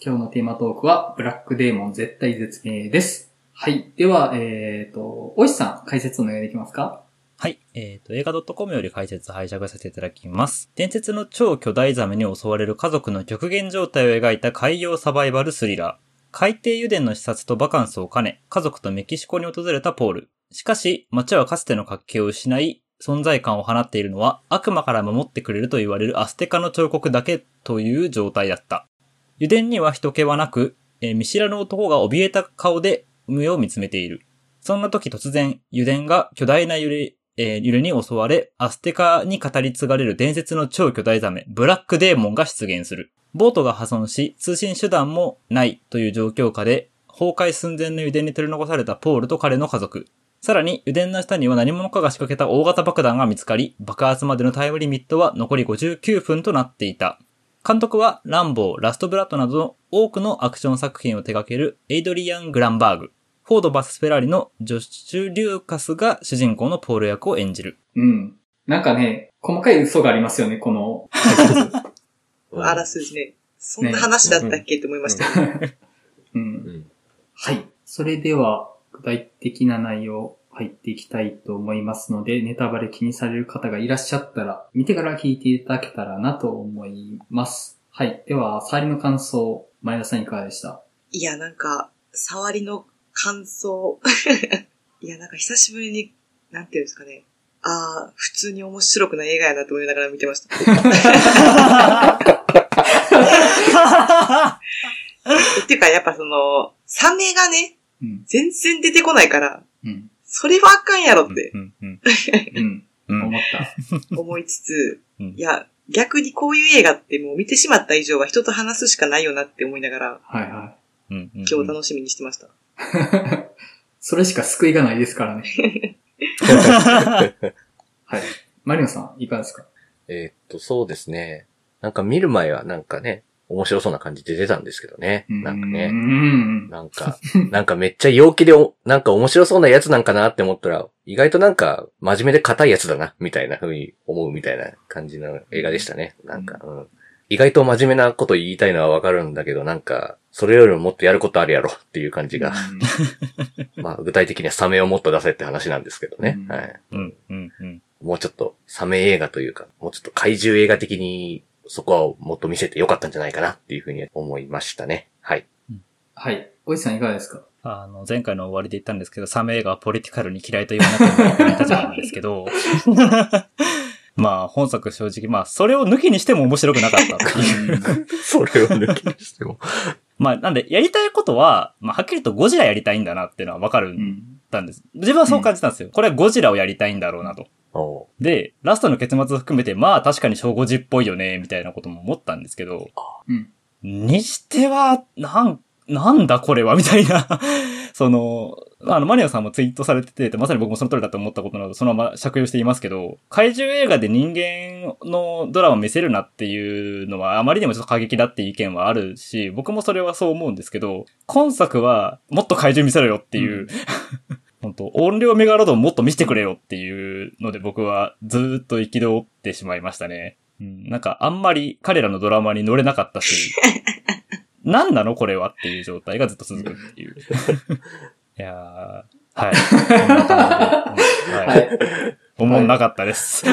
今日のテーマトークは、ブラックデーモン絶対絶命です。はい。では、えっ、と、おいしさん、解説お願いできますか？はい。えっ、と、映画 .com より解説拝借させていただきます。伝説の超巨大ザメに襲われる家族の極限状態を描いた海洋サバイバルスリラー。海底油田の視察とバカンスを兼ね、家族とメキシコに訪れたポール。しかし、街はかつての活気を失い、存在感を放っているのは悪魔から守ってくれると言われるアステカの彫刻だけという状態だった。油田には人気はなく、えー見知らぬ男が怯えた顔で上を見つめている。そんな時突然、油田が巨大な揺れ、えー揺れに襲われ、アステカに語り継がれる伝説の超巨大ザメ、ブラックデーモンが出現する。ボートが破損し、通信手段もないという状況下で、崩壊寸前の油田に取り残されたポールと彼の家族。さらに、油田の下には何者かが仕掛けた大型爆弾が見つかり、爆発までのタイムリミットは残り59分となっていた。監督は、ランボー、ラストブラッドなどの多くのアクション作品を手掛けるエイドリアン・グランバーグ。フォード VS フェラーリのジョッシュ・リューカスが主人公のポール役を演じる。うん。なんかね、細かい嘘がありますよね、この。あらすじね。そんな話だったっけって思いましたよ。う。うんん。はい。それでは、具体的な内容入っていきたいと思いますので、ネタバレ気にされる方がいらっしゃったら、見てから聞いていただけたらなと思います。はい。では、触りの感想、前田さんいかがでした？いや、なんか、触りの感想。いや、なんか久しぶりに、なんていうんですかね。ああ、普通に面白くない映画やなと思いながら見てました。っていうか、やっぱその、サメがね、うん。全然出てこないから、うん。それはあかんやろってうんうん思った。思いつつ、うんいや、逆にこういう映画ってもう見てしまった以上は人と話すしかないよなって思いながら、はいはうんうん今日楽しみにしてました。い。それしか救いがないですからね。はい。マリノさん、いかがですか？えーっと、そうですね。なんか見る前はなんかね、面白そうな感じで出てたんですけどね。なんかうね。ん。なんか、なんかめっちゃ陽気でお、なんか面白そうなやつなんかなって思ったら、意外となんか真面目で硬いやつだな、みたいな風に思うみたいな感じの映画でしたね。なんか、うん。意外と真面目なこと言いたいのはわかるんだけど、なんか、それよりももっとやることあるやろっていう感じが。まあ、具体的にはサメをもっと出せって話なんですけどね。うんはい。うんうんうんもうちょっとサメ映画というか、もうちょっと怪獣映画的にそこはもっと見せてよかったんじゃないかなっていうふうに思いましたね。はい。はい。おじさんいかがですか？あの、前回の終わりで言ったんですけど、サメ映画はポリティカルに嫌いと言わなくてもいけない立場なんですけど、まあ、本作正直、まあ、それを抜きにしても面白くなかったっていう。それを抜きにしても。まあ、なんで、やりたいことは、まあ、はっきりとゴジラやりたいんだなっていうのはわかるうんん。たんです。自分はそう感じたんですよ。これはゴジラをやりたいんだろうなと。で、ラストの結末を含めて、まあ確かに小5時っぽいよね、みたいなことも思ったんですけど、うん。にしては、なん、なんだこれは、みたいな、その、あの、マリアさんもツイートされてて、まさに僕もその通りだと思ったことなので、そのまま借用していますけど、怪獣映画で人間のドラマを見せるなっていうのは、あまりにもちょっと過激だっていう意見はあるし、僕もそれはそう思うんですけど、今作は、もっと怪獣見せろよっていう、うん 本当音量メガロドンもっと見せてくれよっていうので僕はずーっと憤ってしまいましたね。うん、なんかあんまり彼らのドラマに乗れなかったし、何なのこれはっていう状態がずっと続くっていう。いやー、はい。ははい。い。思んなかったです。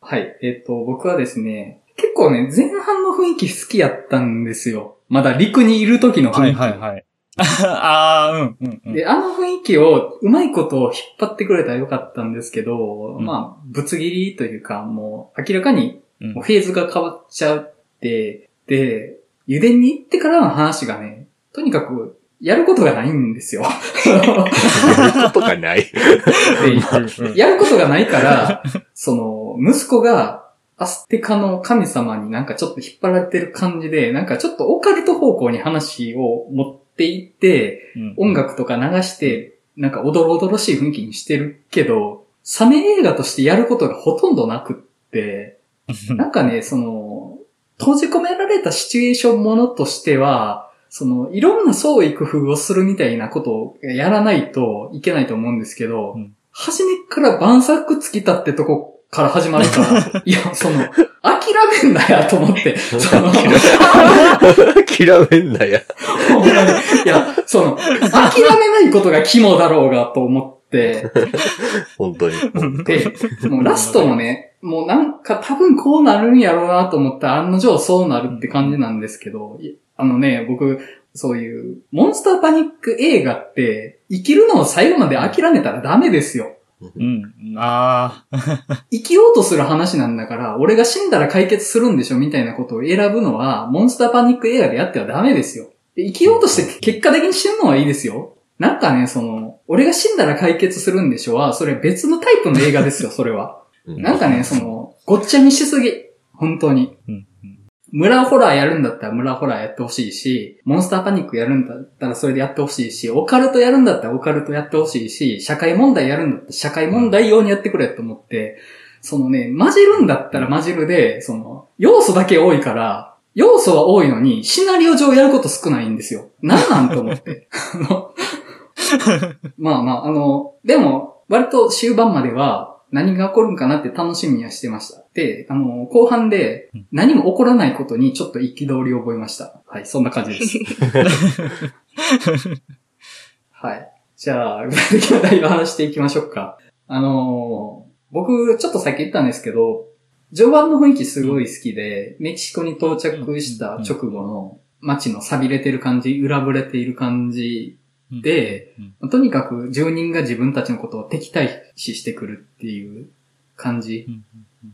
はい。えっ、と、僕はですね、結構ね、前半の雰囲気好きやったんですよ。まだ陸にいる時の雰囲気。はいはいはい。あー、うん、うん、うん。で、あの雰囲気をうまいことを引っ張ってくれたらよかったんですけど、うんまあ、ぶつ切りというか、もう明らかにフェーズが変わっちゃって、で、油田に行ってからの話がね、とにかくやることがないんですよ。やることがない。でやることがないから、その、息子が、アステカの神様になんかちょっと引っ張られてる感じで、なんかちょっとオカルト方向に話を持っていって、うん。音楽とか流して、なんかおどろおどろしい雰囲気にしてるけど、サメ映画としてやることがほとんどなくって、なんかね、その、閉じ込められたシチュエーションものとしては、その、いろんな創意工夫をするみたいなことをやらないといけないと思うんですけど、うん。初めから晩作尽きたってとこから始まるから、いや、その、諦めんなやと思って、その、諦めんなや。ほんまにいや、その、諦めないことが肝だろうがと思って、本当に。で、もうラストもね、もうなんか多分こうなるんやろうなと思ったら案の定そうなるって感じなんですけど、いあのね、僕、そういう、モンスターパニック映画って、生きるのを最後まで諦めたらダメですよ。うん。ああ。生きようとする話なんだから、俺が死んだら解決するんでしょみたいなことを選ぶのは、モンスターパニック映画でやってはダメですよ。で生きようとして結果的に死ぬのはいいですよ。なんかね、その、俺が死んだら解決するんでしょは、それ別のタイプの映画ですよ、それは。なんかね、その、ごっちゃにしすぎ。本当に。うん。村ホラーやるんだったら村ホラーやってほしいし、モンスターパニックやるんだったらそれでやってほしいし、オカルトやるんだったらオカルトやってほしいし、社会問題やるんだったら社会問題用にやってくれと思って、そのね、混じるんだったら混じるで、その、要素だけ多いから、要素は多いのに、シナリオ上やること少ないんですよ。なんなんと思って。まあまあ、あの、でも、割と終盤までは何が起こるんかなって楽しみにはしてました。で、あの、後半で何も起こらないことにちょっと憤りを覚えました。はい、そんな感じです。はい。じゃあ、具体的な内容を話していきましょうか。あのー僕、ちょっとさっき言ったんですけど、序盤の雰囲気すごい好きで、メキシコに到着した直後の街の錆びれてる感じ、裏ぶれている感じで、とにかく住人が自分たちのことを敵対視してくるっていう感じ。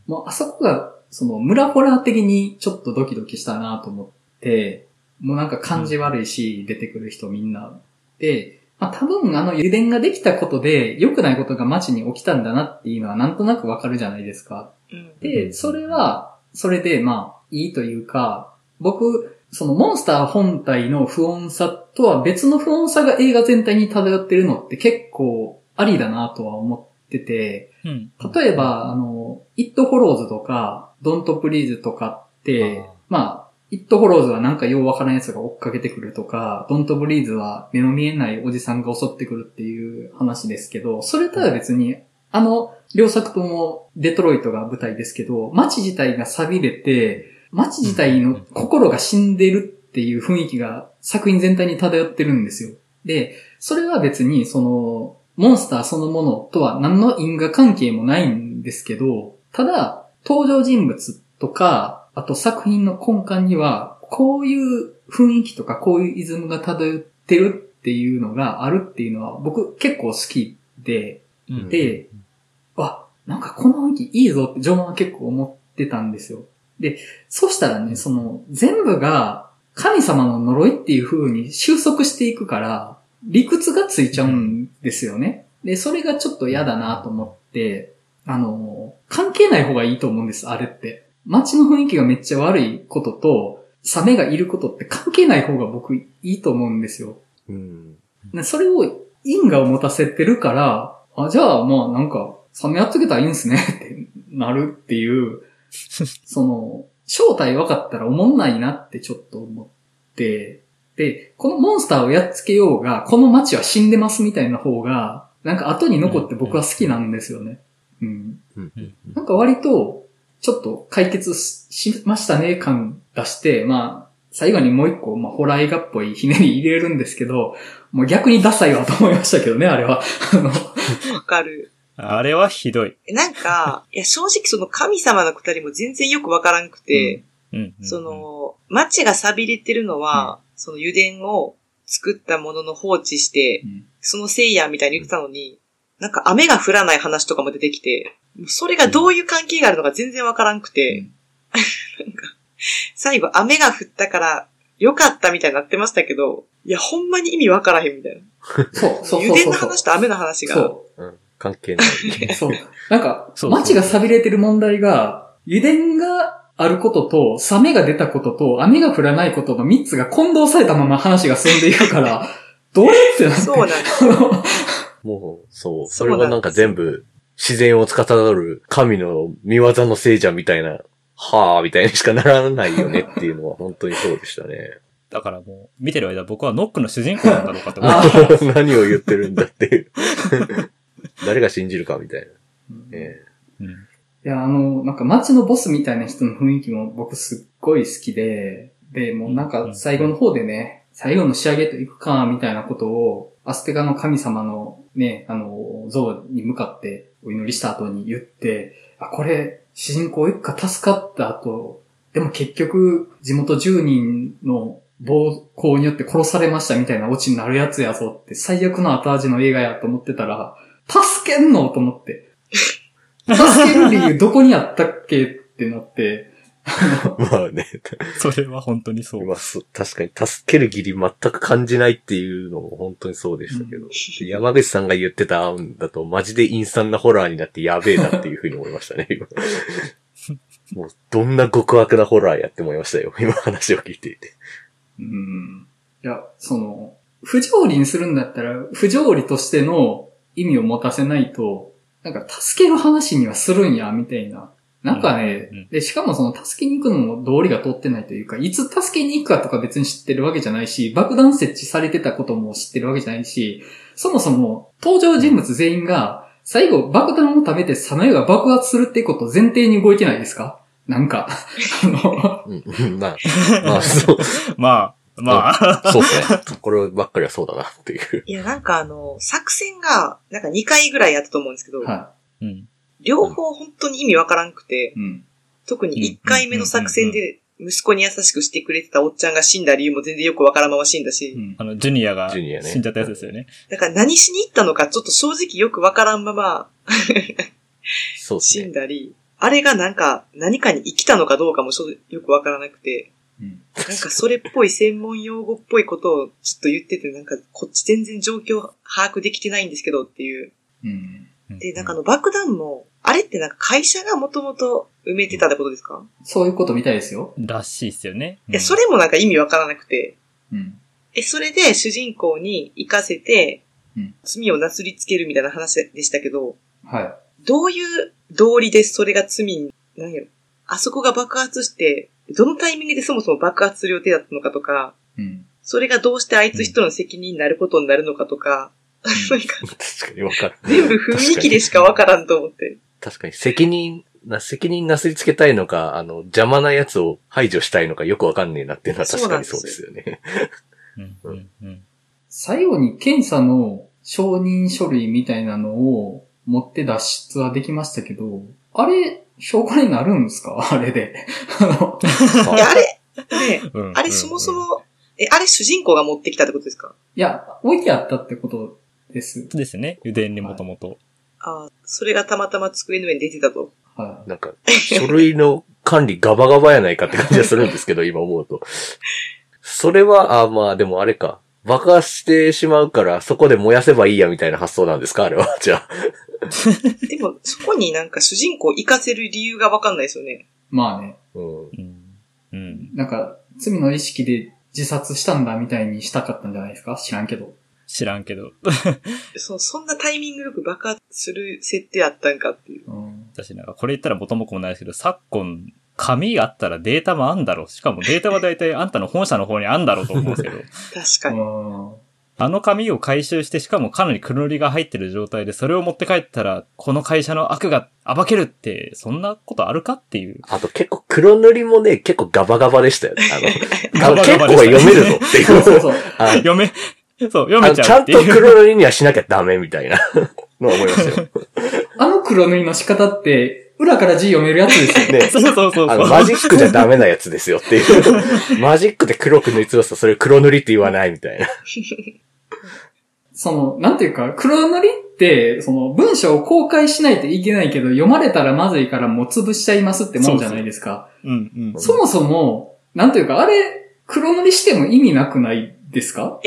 もうあそこが、その村ホラー的にちょっとドキドキしたなと思って、もうなんか感じ悪いし、出てくる人みんな。で、まあ多分あの油田ができたことで良くないことが街に起きたんだなっていうのはなんとなくわかるじゃないですか。うん。で、それは、それでまあいいというか、僕、そのモンスター本体の不穏さとは別の不穏さが映画全体に漂ってるのって結構ありだなとは思ってて、うん。例えば、あの、イット・フォローズとか、ドント・プリーズとかってあー、まあ、イット・フォローズはなんかようわからんやつが追っかけてくるとか、ドント・プリーズは目の見えないおじさんが襲ってくるっていう話ですけど、それとは別に、あの、両作ともデトロイトが舞台ですけど、街自体が錆びれて、街自体の心が死んでるっていう雰囲気が作品全体に漂ってるんですよ。で、それは別に、その、モンスターそのものとは何の因果関係もないんですけど、ただ、登場人物とか、あと作品の根幹には、こういう雰囲気とか、こういうイズムが漂ってるっていうのがあるっていうのは、僕結構好きで、うん。で、あ、なんかこの雰囲気いいぞって序盤は結構思ってたんですよ。で、そしたらね、その、全部が神様の呪いっていう風に収束していくから、理屈がついちゃうんですよね。で、それがちょっと嫌だなと思って、あの、関係ない方がいいと思うんです、あれって。街の雰囲気がめっちゃ悪いことと、サメがいることって関係ない方が僕いいと思うんですよ。うん。でそれを因果を持たせてるから、あ、じゃあまあなんか、サメやっつけたらいいんすねってなるっていう、その、正体分かったら思んないなってちょっと思って、で、このモンスターをやっつけようが、この街は死んでますみたいな方が、なんか後に残って僕は好きなんですよね。うん。うん。なんか割と、ちょっと解決ししましたね感出して、まあ、最後にもう一個、まあ、ホラー映画っぽいひねり入れるんですけど、もう逆にダサいわと思いましたけどね、あれは。あの、わかる。あれはひどい。えなんか、いや、正直その神様のくだりも全然よくわからんくて、うん。そ、の、街が錆びれてるのは、その油田を作ったものの放置して、そのせいやみたいに言ってたのに、なんか雨が降らない話とかも出てきて、それがどういう関係があるのか全然わからんくて、なんか、最後雨が降ったから良かったみたいになってましたけど、いや、ほんまに意味わからへんみたいな。そう、そうそう油田。の話と雨の話が。そうん。関係ない。う。そう。なんか、街が錆びれてる問題が、油田があることと、サメが出たことと、雨が降らないことの三つが混同されたまま話が進んでいくから、どれってなって。そうなんです。もう、そう。それはなんか全部、自然を司る神の見業のせいじゃんみたいな、はぁ、みたいにしかならないよねっていうのは本当にそうでしたね。だからもう、見てる間僕はノックの主人公なんだろうかって思あって。何を言ってるんだっていう。誰が信じるかみたいな。えうん。えいいや、あの、なんか街のボスみたいな人の雰囲気も僕すっごい好きで、で、もうなんか最後の方でね、最後の仕上げといくか、みたいなことを、アステガの神様のね、あの、像に向かってお祈りした後に言って、あ、これ、主人公一家助かった後、でも結局、地元住人の暴行によって殺されましたみたいなオチになるやつやぞって、最悪の後味の映画やと思ってたら、助けんの？と思って。助ける理由どこにあったっけ？ってなって、まあね。それは本当にそう。まあ、そ確かに助ける義理全く感じないっていうのも本当にそうでしたけど。山口さんが言ってた案だとマジで陰惨なホラーになってやべえなっていうふうに思いましたね、今。もう、どんな極悪なホラーやって思いましたよ。今話を聞いていて。うん。いや、その、不条理にするんだったら、不条理としての意味を持たせないと、なんか助ける話にはするんや、みたいな。なんかね、うんうん。で、しかもその助けに行くのも道理が通ってないというか、いつ助けに行くかとか別に知ってるわけじゃないし、爆弾設置されてたことも知ってるわけじゃないし、そもそも登場人物全員が、最後爆弾を食べてサメが爆発するってことを前提に動いてないですか？なんか、あの、うんうん、まあ、まあ、そう、まあ、まあ、そうですね。こればっかりはそうだなっていう。いや、なんかあの、作戦が、なんか2回ぐらいやったと思うんですけど、はうん。両方本当に意味わからんくて、い。うん。特に1回目の作戦で息子に優しくしてくれてたおっちゃんが死んだ理由も全然よくわからんまま死んだし、うんあの、ジュニアがジュニアね死んじゃったやつですよね。だから何しに行ったのかちょっと正直よくわからんまま死そうね。んだり、あれがなんか何かに生きたのかどうかもよくわからなくて、うん。なんかそれっぽい専門用語っぽいことをちょっと言ってて、なんかこっち全然状況把握できてないんですけどっていう。うん。で、なんかあの爆弾も、あれってなんか会社がもともと埋めてたってことですか、そういうことみたいですよ。らしいっすよね。いや、それもなんか意味わからなくて、うん。え、それで主人公に行かせてうん、罪をなすりつけるみたいな話でしたけど、はどういう道理でそれが罪に、なんやろ。あそこが爆発して、どのタイミングでそもそも爆発する予定だったのかとか、い。うん。それがどうしてあいつ一人の責任になることになるのかとか、なんか確かにわかる。全部雰囲気でしかわからんと思って。確かに責任、な、責任なすりつけたいのか、あの、邪魔なやつを排除したいのかよくわかんねえなっていうのは確かにそうですよね。うん。うん。うん。最後に検査の承認書類みたいなのを持って脱出はできましたけど、あれ、証拠になるんですか？あれで。あの、いや、あれ、ね、うんあれそもそ、も、え、あれ主人公が持ってきたってことですか？いや、置いてあったってことです。そうですね。油田にもともと。ああ、それがたまたま机の上に出てたと。はなんか、書類の管理ガバガバやないかって感じがするんですけど、今思うと。それは、あまあでもあれか。爆発してしまうから、そこで燃やせばいいやみたいな発想なんですか？あれは。じゃあ。でも、そこになんか主人公を行かせる理由がわかんないですよね。い。まあね、うん。うん。うん。なんか、罪の意識で自殺したんだみたいにしたかったんじゃないですか？知らんけど。知らんけど。そそんなタイミングよく爆発する設定あったんかっていう。うん。私なんかこれ言ったら元も子もないですけど、昨今、紙あったらデータもあんだろう。しかもデータは大体あんたの本社の方にあんだろうと思うんですけど、確かに。うんあの紙を回収して、しかもかなり黒塗りが入ってる状態で、それを持って帰ったら、この会社の悪が暴けるって、そんなことあるかっていう。あと結構黒塗りもね、結構ガバガバでしたよね。あの、ガ結構バガバでしたね読めるぞっていう。そうそうそう。あ 読め、そう、読あめのちゃとちゃうんっていう。黒塗りにはしなきゃダメみたいなのは思いますよ。あの黒塗りの仕方って、裏から字読めるやつですよ。ね。そうそうそうあの。マジックじゃダメなやつですよっていう。マジックで黒く塗りつぶすとそれ黒塗りって言わないみたいな。その、なんていうか、黒塗りって、その、文章を公開しないといけないけど、読まれたらまずいからもう潰しちゃいますってもんじゃないですか。うんうん。そもそも、なんていうか、あれ、黒塗りしても意味なくないですか？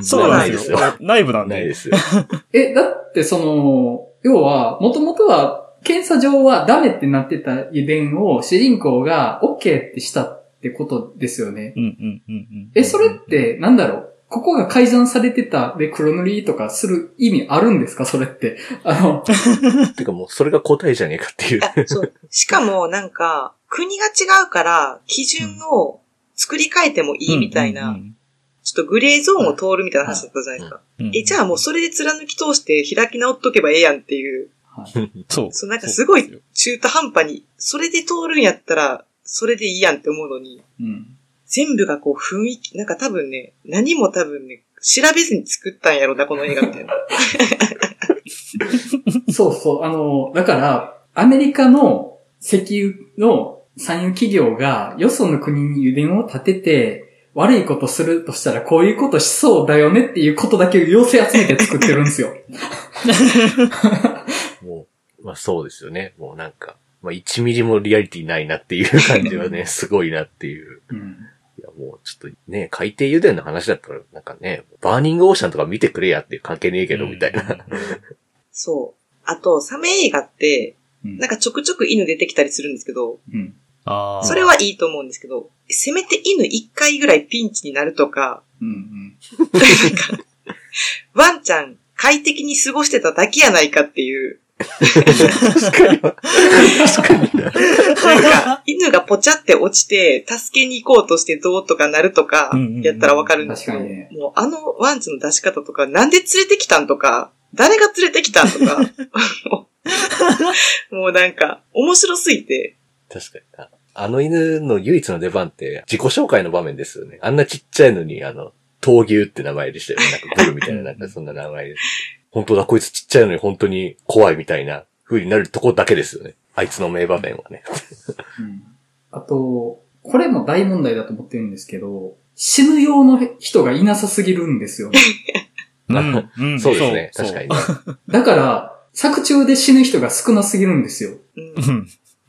そうなんですよ。。内部なんで。ないですよ。え、だってその、要は、もともとは、検査上はダメってなってた油田を主人公が OK ってしたってことですよね。え、それって、なんだろう？ここが改ざんされてたで黒塗りとかする意味あるんですか？それって。あの、てかもうそれが答えじゃねえかっていう。あそう。しかもなんか、国が違うから、基準を作り変えてもいいみたいな、うんちょっとグレーゾーンを通るみたいな話だったじゃないですか。え、じゃあもうそれで貫き通して開き直っとけばええやんっていう。はい。そう。そう、なんかすごい中途半端に、それで通るんやったら、それでいいやんって思うのに、うん。全部がこう雰囲気、なんか多分ね、何も多分ね、調べずに作ったんやろな、この映画みたいな。そうそう。あの、だから、アメリカの石油の産油企業がよその国に油田を建てて、悪いことするとしたらこういうことしそうだよねっていうことだけを要請集めて作ってるんですよ。まあそうですよね。もうなんか、まあ1ミリもリアリティないなっていう感じはね、すごいなっていう。うん。いやもうちょっとね、海底油田の話だったら、なんかね、バーニングオーシャンとか見てくれやって関係ねえけど、みたいな。そう。あと、サメ映画って、うんなんかちょくちょく犬出てきたりするんですけど、うん。ああ。それはいいと思うんですけど、せめて犬一回ぐらいピンチになるとか、うん。うん。なんか、ワンちゃん快適に過ごしてただけやないかっていう、確かに。確かにな。なんか、犬がポチャって落ちて、助けに行こうとしてどうとかなるとかうんうんう、んやったらわかるんですけど、確かにねもうあのワンちゃんの出し方とか、なんで連れてきたんとか、誰が連れてきたんとか、もうなんか、面白すぎて、確かにな。あの犬の唯一の出番って自己紹介の場面ですよね。あんなちっちゃいのに、あの、闘牛って名前でしたよね。なんかブルみたいな、なんかそんな名前です。本当だ、こいつちっちゃいのに本当に怖いみたいな風になるとこだけですよね。あいつの名場面はね。うん。あと、これも大問題だと思ってるんですけど、死ぬ用の人がいなさすぎるんですよね。うん、うん。そうですね。確かにね。だから、作中で死ぬ人が少なすぎるんですよ。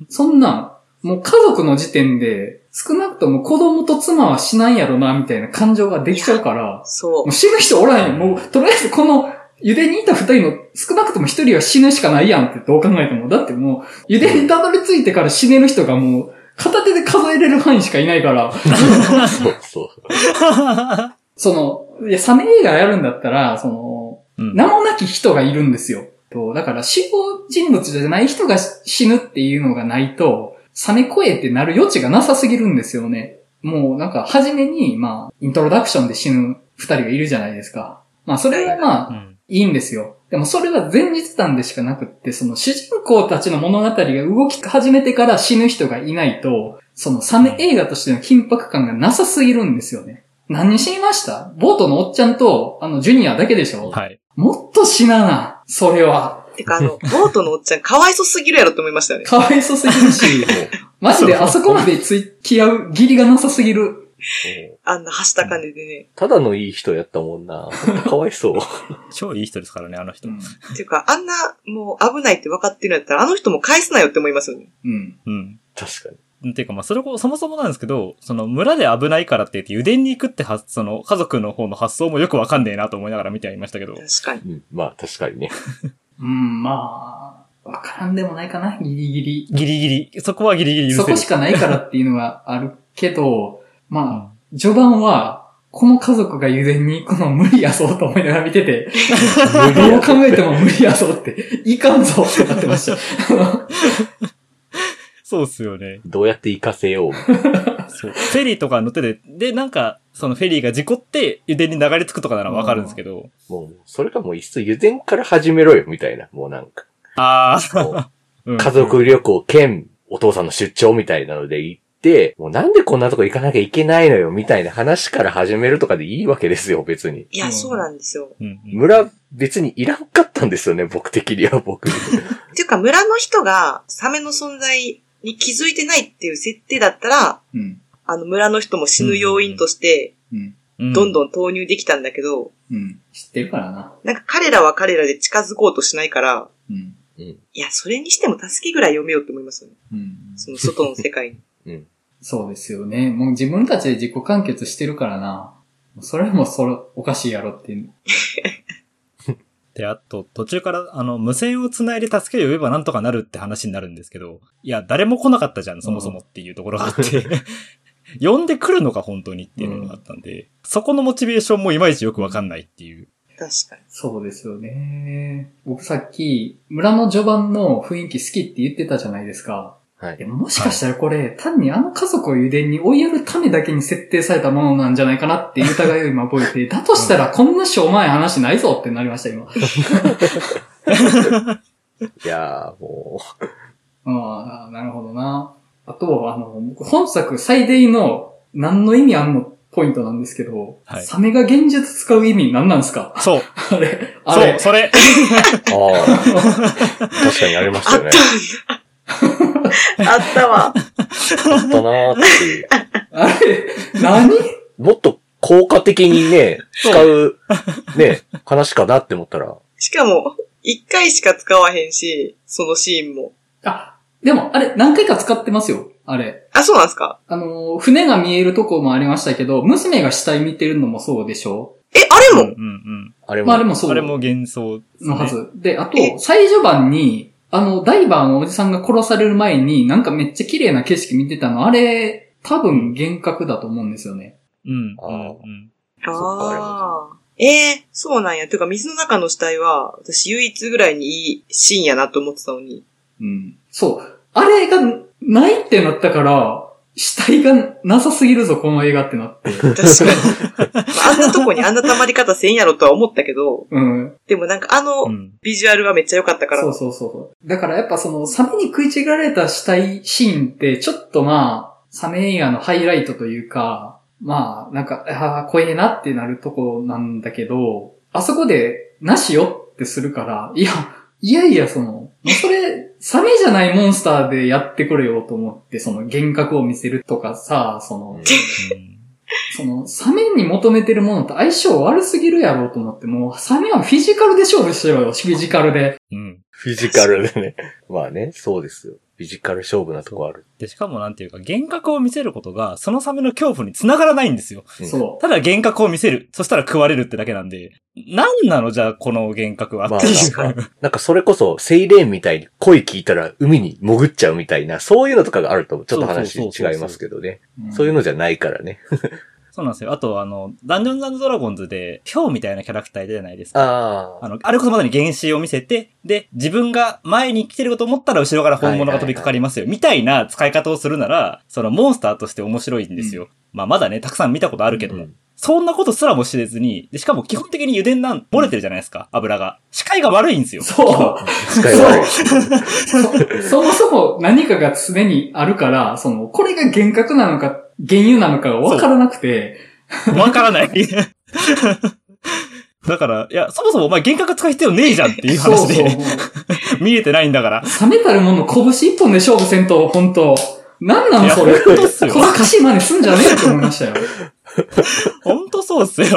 そんなん、もう家族の時点で、少なくとも子供と妻は死なんやろな、みたいな感情ができちゃうから、そうもう。死ぬ人おらんやん。もう、とりあえずこの、油田にいた二人の少なくとも一人は死ぬしかないやんってどう考えても。だってもう、油田にたどり着いてから死ねる人がもう、片手で数えれる範囲しかいないから、そうそう。その、いや、サメ映画やるんだったら、その、名もなき人がいるんですよ。と、だから死亡人物じゃない人が死ぬっていうのがないと、サメ声ってなる余地がなさすぎるんですよね。もうなんか、初めに、まあ、イントロダクションで死ぬ二人がいるじゃないですか。まあ、それはまあ、うん。いいんですよ。でもそれは前日談でしかなくって、その主人公たちの物語が動き始めてから死ぬ人がいないと、そのサメ映画としての緊迫感がなさすぎるんですよね。何人死にました？ボートのおっちゃんと、あの、ジュニアだけでしょ、はい。もっと死なな、それは。てかあの、ボートのおっちゃんかわいそすぎるやろって思いましたよね。かわいそすぎるし、マジであそこまで付き合う義理がなさすぎる。あんなはした金でね。ただのいい人やったもんな。かわいそう。超いい人ですからね、あの人。うん。っていうか、あんな、もう危ないって分かってるんやったら、あの人も返すなよって思いますよね。うん。うん。確かに。っていうか、まあ、それこ、そもそもなんですけど、その、村で危ないからって言って、油田に行くって発、その、家族の方の発想もよくわかんねえなと思いながら見てはいましたけど。確かに。うん。まあ確かにね。うん、まあ、わからんでもないかな、ギリギリ。ギリギリ、そこはギリギリ許せる。そこしかないからっていうのはあるけど、まあ、序盤は、この家族が油田に行くの無理やぞと思いながら見てて、どう考えても無理やぞって、いかんぞってなってました。そうっすよね。どうやって活かせよう。そう。フェリーとか乗ってて、で、なんか、そのフェリーが事故って油田に流れ着くとかならわかるんですけど。もう、それかもういっそ油田から始めろよ、みたいな。もうなんか。ああ、うん家族旅行兼お父さんの出張みたいなので行もうなんでこんなとこ行かなきゃいけないのよ、みたいな話から始めるとかでいいわけですよ、別に。いや、うんそうなんですよ。うんうん村、別にいらんかったんですよね、僕的には、僕。っ ていうか、村の人がサメの存在に気づいてないっていう設定だったら、うん。あの村の人も死ぬ要因として、どんどん投入できたんだけど、うん。知ってるからな。なんか彼らは彼らで近づこうとしないから、うん。うん。いや、それにしても助けぐらい読めようって思いますよね。うん。その外の世界に。うん。そうですよね。もう自分たちで自己完結してるからな。それもそれ、おかしいやろっていう。で、あと、途中から、あの、無線を繋いで助けを呼べばなんとかなるって話になるんですけど、いや、誰も来なかったじゃん、そもそもっていうところがあって、呼んでくるのか、本当にっていうのがあったんで、そこのモチベーションもいまいちよくわかんないっていう。確かに。そうですよね。僕さっき、村の序盤の雰囲気好きって言ってたじゃないですか。はいで。ももしかしたらこれ、単にあの家族を油田に追いやるためだけに設定されたものなんじゃないかなっていう疑いを今覚えて、だとしたらこんなしょうもない話ないぞってなりました、今。いやー、もああ、なるほどな。あと、あの、僕本作最大の何の意味あんのポイントなんですけど、はいサメが現実使う意味何なんですか？そう。あれ、あそう、れ、それ。う、ああ、確かにありましあったよね。た。あったわ。あったなーっていう。あれ、何？もっと効果的にね、使う、ね、話かなって思ったら、しかも、一回しか使わへんし、そのシーンも。あ、でも、あれ、何回か使ってますよ。あれ。あ、そうなんですか？あの、船が見えるとこもありましたけど、娘が死体見てるのもそうでしょえ、あれも、うんうんあれも、まあ、あれもそう。あれも幻想ねのはず。で、あとえ、最序盤に、あの、ダイバーのおじさんが殺される前に、なんかめっちゃ綺麗な景色見てたの、あれ、多分幻覚だと思うんですよね。うん。あ。あそっかあ。えー、そうなんや。ていうか、水の中の死体は、私唯一ぐらいにいいシーンやなと思ってたのに。うん。そう。あれがないってなったから、死体がなさすぎるぞ、この映画ってなって。確かに。まあ、あんなとこにあんな溜まり方せんやろとは思ったけど、うん。でもなんかあのうん。ビジュアルはめっちゃ良かったから。そうそうそう。だからやっぱその、サメに食い違られた死体シーンって、ちょっとまあ、サメ映画のハイライトというか、まあ、なんか、ああ、怖えなってなるとこなんだけど、あそこで、なしよってするから、いや、いやいや、その、それ、サメじゃないモンスターでやってくれよと思って、その幻覚を見せるとかさ、その、その、サメに求めてるものと相性悪すぎるやろうと思って、もう、サメはフィジカルで勝負しろよ、フィジカルで。うん。フィジカルでね。まあね、そうですよ。フィジカル勝負なとこある。で、しかもなんていうか、幻覚を見せることが、そのサメの恐怖につながらないんですよ。うんそただ幻覚を見せる。そしたら食われるってだけなんで、なんなのじゃあ、この幻覚はまあっていう。なんなんかそれこそ、セイレーンみたいに声聞いたら海に潜っちゃうみたいな、そういうのとかがあると、ちょっと話違いますけどね。う。そういうのじゃないからね。そうなんですよ。あと、あの、ダンジョンズドラゴンズで、ヒョウみたいなキャラクターいるじゃないですか。ああ。あの、あれこそまさに原子を見せて、で、自分が前に来てると思ったら後ろから本物が飛びかかりますよ。みたいな使い方をするなら、そのモンスターとして面白いんですよ。まあまだね、たくさん見たことあるけども。うんそんなことすらも知れずに、でしかも基本的に油田なん、漏れてるじゃないですか、油が。視界が悪いんですよ。そう。使い悪い。そ そもそも何かが常にあるから、その、これが幻覚なのか、原油なのかがわからなくて、わからない。だから、いや、そもそもお前幻覚使う必要ねえじゃんっていうそうそう。話で、もう見えてないんだから。冷めたるもの拳一本で勝負せんと、本当なんなのそれ。この歌詞真似すんじゃねえって思いましたよ。ほんとそうっすよ。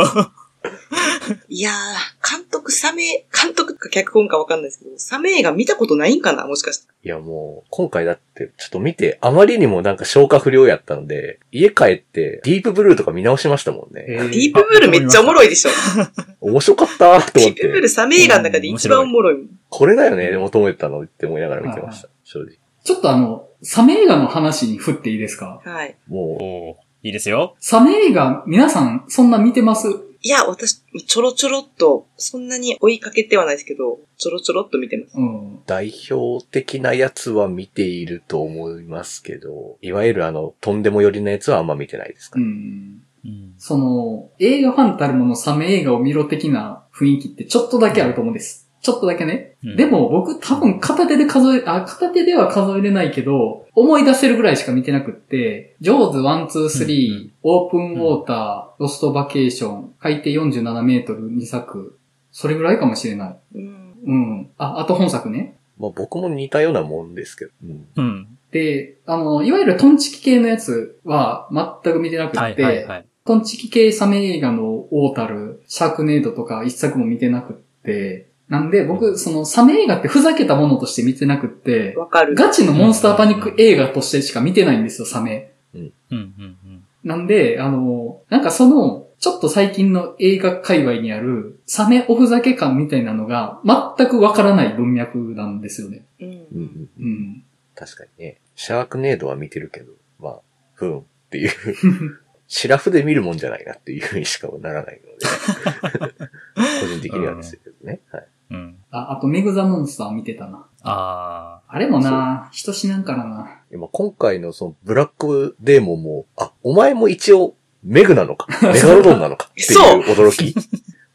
いやー、監督、サメ、監督か脚本かわかんないですけど、サメ映画見たことないんかな？もしかして。いやもう、今回だって、ちょっと見て、あまりにもなんか消化不良やったので、家帰って、ディープブルーとか見直しましたもんね。ディープブルーめっちゃおもろいでしょ。面白かったと思っディープブルーて、サメ映画の中で一番おもろいもん。これだよね、求めてたのって思いながら見てました。正直。ちょっとあの、サメ映画の話に振っていいですか？はい。もおーいいですよ。サメ映画、皆さん、そんな見てます？いや、私、ちょろちょろっと、そんなに追いかけてはないですけど、ちょろちょろっと見てます。うん。う、代表的なやつは見ていると思いますけど、いわゆるあの、とんでも寄りのやつはあんま見てないですか？うね。ん。うん。その、映画ファンたるものサメ映画を見ろ的な雰囲気ってちょっとだけあると思うんです。ちょっとだけね。うんでも僕多分片手で数え、あ、片手では数えれないけど、思い出せるぐらいしか見てなくって、ジョーズ1、2、3、うんオープンウォーター、ロストバケーション、海底47メートル2作、それぐらいかもしれない。うん。うん。あ、あと本作ね。まあ僕も似たようなもんですけど。うん。うん。で、あの、いわゆるトンチキ系のやつは全く見てなくって、はいはいはい。トンチキ系サメ映画のオータル、シャークネードとか一作も見てなくって、なんで僕、そのサメ映画ってふざけたものとして見てなくって、わかる。ガチのモンスターパニック映画としてしか見てないんですよ、サメ。うんうんうん。なんで、あの、なんかその、ちょっと最近の映画界隈にある、サメおふざけ感みたいなのが、全くわからない文脈なんですよね。うん。うんうん。うん。確かにね。シャークネードは見てるけど、まあ、ふんっていう。シラフで見るもんじゃないなっていうふうにしかならないので。個人的にはですけどね。はい。うん。あ、あとメグザモンスター見てたな。ああれもな、人死なんからな。今今回のそのブラックデーモンも、あ、お前も一応メグなのか、メガロドンなのかっていう驚き。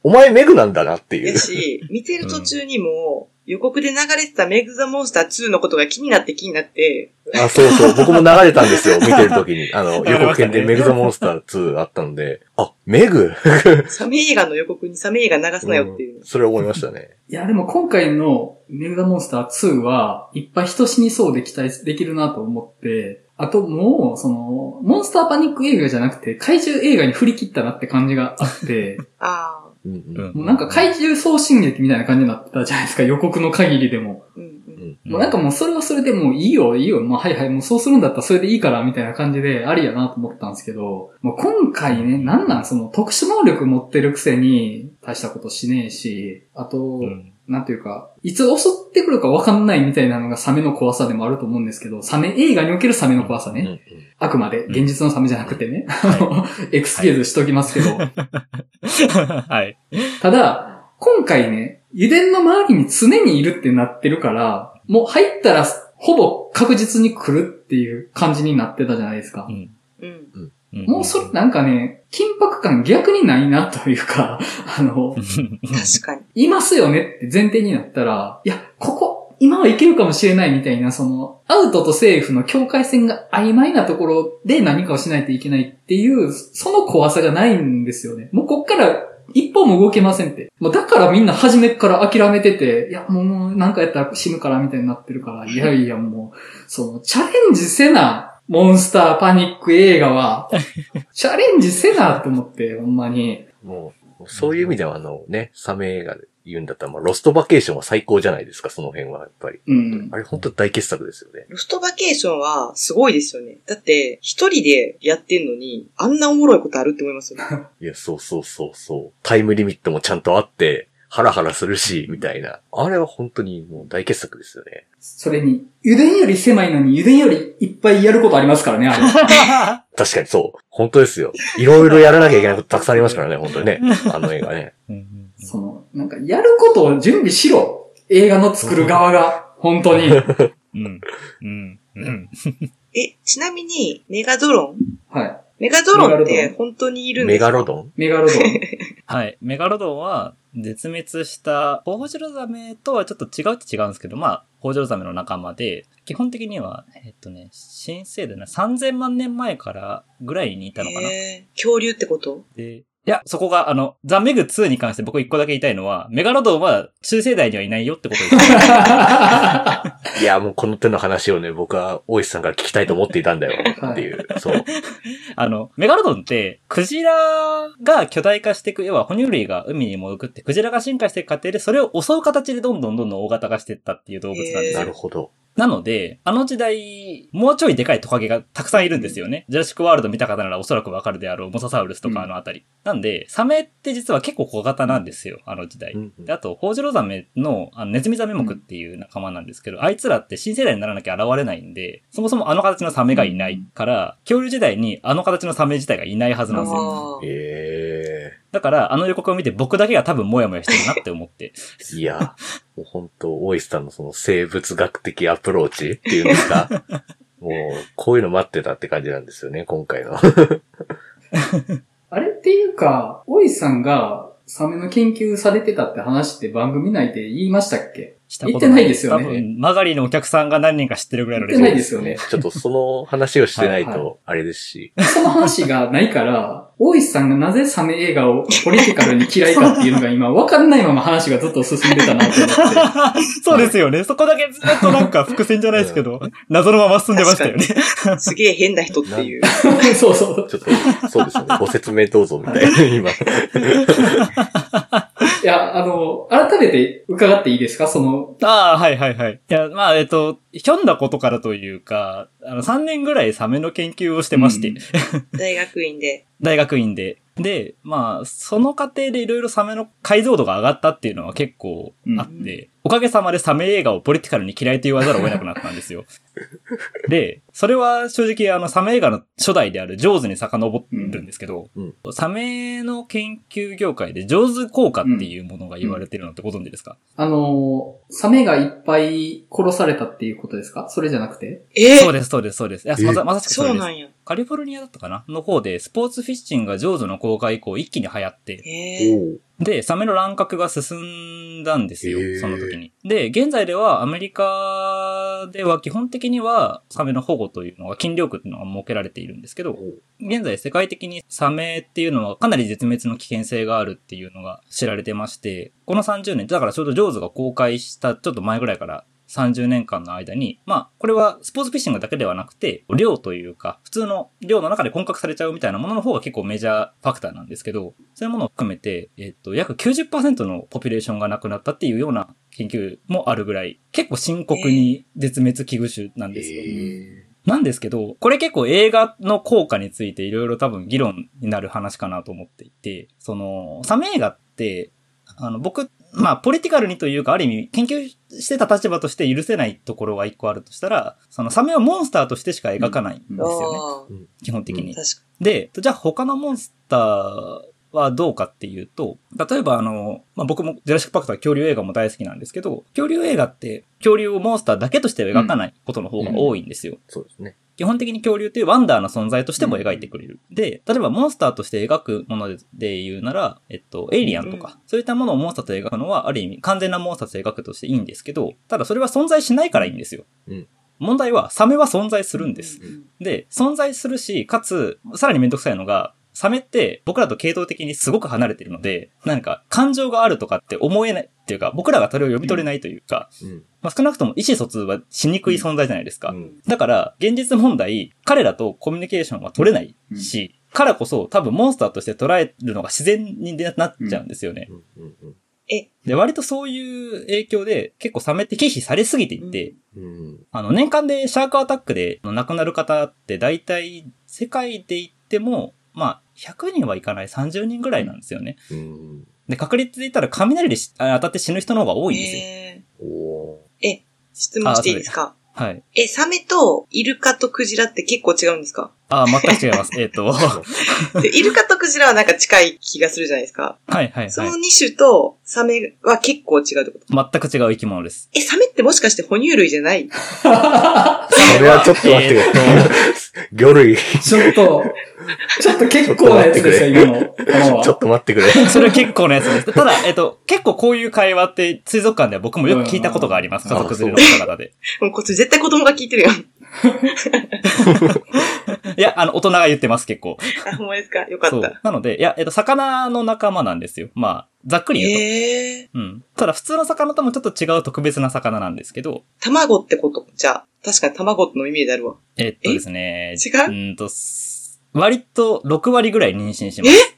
お前メグなんだなっていうや。し、見てる途中にも、予告で流れてたメグザモンスター2のことが気になって気になって、あ、そうそう。僕も流れたんですよ。見てる時に。あの、予告編でメグザモンスター2あったので、あ、メグ？サメ映画の予告にサメ映画流すなよっていう。んそれ思いましたね。いや、でも今回のメグザモンスター2はいっぱい人死にそうで期待できるなと思って、あともう、その、モンスターパニック映画じゃなくて怪獣映画に振り切ったなって感じがあって、ああ。うんううん。んもうなんか怪獣送信劇みたいな感じになってたじゃないですか、予告の限りでも。うんう。うん。んもうなんかもうそれはそれでもういいよ、いいよ、まあはいはい、もうそうするんだったらそれでいいから、みたいな感じでありやなと思ったんですけど、もう今回ね、なんなんその特殊能力持ってるくせに大したことしねえし、あと、うんなんていうか、いつ襲ってくるかわかんないみたいなのがサメの怖さでもあると思うんですけど、サメ映画におけるサメの怖さね。うんうんあくまで、現実のサメじゃなくてね。あの、エクスキューズしときますけど。はい。ただ、今回ね、油田の周りに常にいるってなってるから、もう入ったら、ほぼ確実に来るっていう感じになってたじゃないですかう。んうん。もうそれなんかね、緊迫感逆にないなというか、あの、確かに。いますよねって前提になったら、いや、ここ、今はいけるかもしれないみたいな、その、アウトとセーフの境界線が曖昧なところで何かをしないといけないっていう、その怖さがないんですよね。もうこっから一歩も動けませんって。もうだからみんな初めっから諦めてて、いや、もうもうなんかやったら死ぬからみたいになってるから、いやいやもう、その、チャレンジせな、モンスターパニック映画は、チャレンジせなと思って、ほんまに。もう、そういう意味ではあのね、サメ映画で言うんだったら、まあ、ロストバケーションは最高じゃないですか、その辺は、やっぱり。うんあ。れ本当大傑作ですよね。ロストバケーションはすごいですよね。だって、一人でやってんのに、あんなおもろいことあるって思いますよね。いや、そうそうそうそう。タイムリミットもちゃんとあって、ハラハラするし、みたいな。あれは本当にもう大傑作ですよね。それに、油田より狭いのに油田よりいっぱいやることありますからね、あれ。確かにそう。本当ですよ。いろいろやらなきゃいけないことたくさんありますからね、本当にね。あの映画ね。うんその、なんか、やることを準備しろ。映画の作る側が。本当に。うん。うん。うん。え、ちなみに、メガドロン？はい。メガドロンって本当にいるんでメすか？ガロドン？メガロドン。はい。メガロドンは、絶滅した、ホウジロザメとはちょっと違うって違うんですけど、まあ、ホウジロザメの仲間で、基本的には、えっとね、新生でな、3000万年前からぐらいにいたのかな。へー恐竜ってこと？で、いや、そこが、あの、ザ・メグ2に関して僕一個だけ言いたいのは、メガロドンは中世代にはいないよってことを言っていや、もうこの手の話をね、僕は大石さんから聞きたいと思っていたんだよ。っていう。そう。あの、メガロドンって、クジラが巨大化していく、要は哺乳類が海に潜って、クジラが進化していく過程で、それを襲う形でどんどんどんどん大型化していったっていう動物なんですよなる。ほど。なので、あの時代、もうちょいでかいトカゲがたくさんいるんですよね。ジュラシックワールド見た方ならおそらくわかるであろう、モササウルスとかあのあたり。なんで、サメって実は結構小型なんですよ、あの時代。うんうんであと、ホウジロザメのあのネズミザメ目っていう仲間なんですけど、あいつらって新世代にならなきゃ現れないんで、そもそもあの形のサメがいないから、恐竜時代にあの形のサメ自体がいないはずなんですよ。あーえだから、あの予告を見て僕だけが多分モヤモヤしてるなって思って。え いや、もう本当大石さんのその生物学的アプローチっていうんですかもう、こういうの待ってたって感じなんですよね、今回の。あれっていうか、大石さんがサメの研究されてたって話って番組内で言いましたっけ？したこと言ってないですよね多分、マガリのお客さんが何人か知ってるぐらいの言ってないですよね。ちょっとその話をしてないはいはと、あれですし。その話がないから、大石さんがなぜサメ映画をポリティカルに嫌いかっていうのが今分かんないまま話がずっと進んでたなと思って。そうですよね。そこだけずっとなんか伏線じゃないですけど、謎のまま進んでましたよね。すげえ変な人っていう。そうそう。ちょっと、そうですよね。ご説明どうぞ、みたいな、今。いや、あの、改めて伺っていいですか？その、ああ、はいはいはい。いや、まあ、えっと、ひょんだことからというか、あの、3年ぐらいサメの研究をしてまして、うん 大学院で。大学院で。で、まあ、その過程でいろいろサメの解像度が上がったっていうのは結構あって、おかげさまでサメ映画をポリティカルに嫌いと言わざるを得なくなったんですよ。で、それは正直あのサメ映画の初代であるジョーズに遡るんですけど、うん。サメの研究業界でジョーズ効果っていうものが言われてるのってご存知ですか、あの、サメがいっぱい殺されたっていうことですか？それじゃなくて？え？ー、そうです、そうです、そうです。いやえ？まさまさしくそれです。そうなんや。カリフォルニアだったかな？の方で、スポーツフィッシングがジョーズの公開以降一気に流行って、えー、で、サメの乱獲が進んだんですよその時に。で、現在ではアメリカでは基本的にはサメの保護というのが、禁漁区っていうのが設けられているんですけど、現在世界的にサメっていうのはかなり絶滅の危険性があるっていうのが知られてまして、この30年、だからちょうどジョーズが公開したちょっと前ぐらいから30年間の間に、まあ、これはスポーツフィッシングだけではなくて、漁というか、普通の漁の中で混獲されちゃうみたいなものの方が結構メジャーファクターなんですけど、そういうものを含めて、えっと、約90%のポピュレーションがなくなったっていうような研究もあるぐらい、結構深刻に絶滅危惧種なんですよ。えなんですけど、これ結構映画の効果についていろいろ多分議論になる話かなと思っていて、その、サメ映画って、あの、僕、まあ、ポリティカルにというか、ある意味、研究してた立場として許せないところが一個あるとしたら、そのサメをモンスターとしてしか描かないんですよね。あ基本的にあ、。確かで、じゃあ他のモンスターはどうかっていうと、例えばあの、まあ、僕もジェラシックパークとか恐竜映画も大好きなんですけど、恐竜映画って恐竜をモンスターだけとして描かないことの方が多いんですよ。そうですね。基本的に恐竜っていうワンダーな存在としても描いてくれる。で、例えばモンスターとして描くものでで言うなら、えっと、エイリアンとか、そういったものをモンスターと描くのは、ある意味完全なモンスターと描くとしていいんですけど、ただそれは存在しないからいいんですよ。うん問題は、サメは存在するんです。に。で、存在するし、かつ、さらにめんどくさいのが、サメって僕らと系統的にすごく離れてるので、なんか感情があるとかって思えないっていうか、僕らがそれを読み取れないというか、うん。まあ少なくとも意思疎通はしにくい存在じゃないですか。うん。だから、現実問題、彼らとコミュニケーションは取れないし、からこそ多分モンスターとして捉えるのが自然になっちゃうんですよね。うん。うん。で、割とそういう影響で結構サメって忌避されすぎていて、うん。あの、年間でシャークアタックで亡くなる方って大体世界で言っても、まあ、100人はいかない30人ぐらいなんですよね。うん。で、確率で言ったら雷で当たって死ぬ人の方が多いんですよ。えー。え、質問していいですか？はい。え、サメとイルカとクジラって結構違うんですか？あ、全く違います。えっと、イルカとクジラはなんか近い気がするじゃないですか。いはいはい。その2種とサメは結構違うってこと？全く違う生き物です。え、サメってもしかして哺乳類じゃない？それはちょっと待ってくれ。魚類。ちょっと、ちょっと結構なやつですよ、今の。ちょっと待ってくれ。それは結構なやつです。ただ、えっと、結構こういう会話って水族館では僕もよく聞いたことがあります。うん家族連れの方々で。もうこっち絶対子供が聞いてるやん。いや、あの、大人が言ってます、結構。あ、ほんまですか？よかった。。なので、いや、えっと、魚の仲間なんですよ。まあ、ざっくり言うと。ええー、うん。ただ、普通の魚ともちょっと違う特別な魚なんですけど、卵ってこと？じゃあ、確かに卵のイメージあるわ。えっとですね。違う？ーんと、す割と6割ぐらい妊娠します。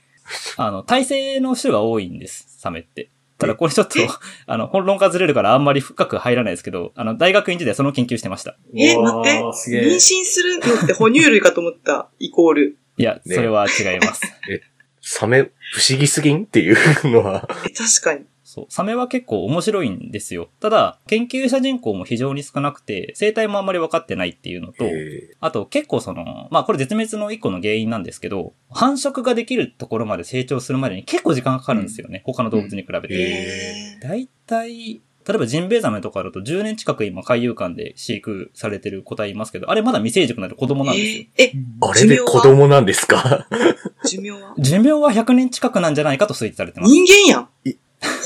あの、体性の種が多いんです、サメって。ただこれちょっと、あの、本論がずれるからあんまり深く入らないですけど、あの、大学院時代その研究してました。え、待って妊え娠。するのって哺乳類かと思った。イコール。いや、ねそれは違います。サメ、不思議すぎん？っていうのは。え、確かに。そう。サメは結構面白いんですよ。ただ、研究者人口も非常に少なくて、生態もあんまり分かってないっていうのと、えあと結構その、まあこれ絶滅の一個の原因なんですけど、繁殖ができるところまで成長するまでに結構時間がかかるんですよね。他の動物に比べて。えだいたい、例えばジンベエザメとかだと10年近く今海遊館で飼育されてる個体いますけど、あれまだ未成熟なので子供なんですよ。えー、え、あれで子供なんですか？寿命は？寿命は100年近くなんじゃないかと推定されてます。人間やんえ。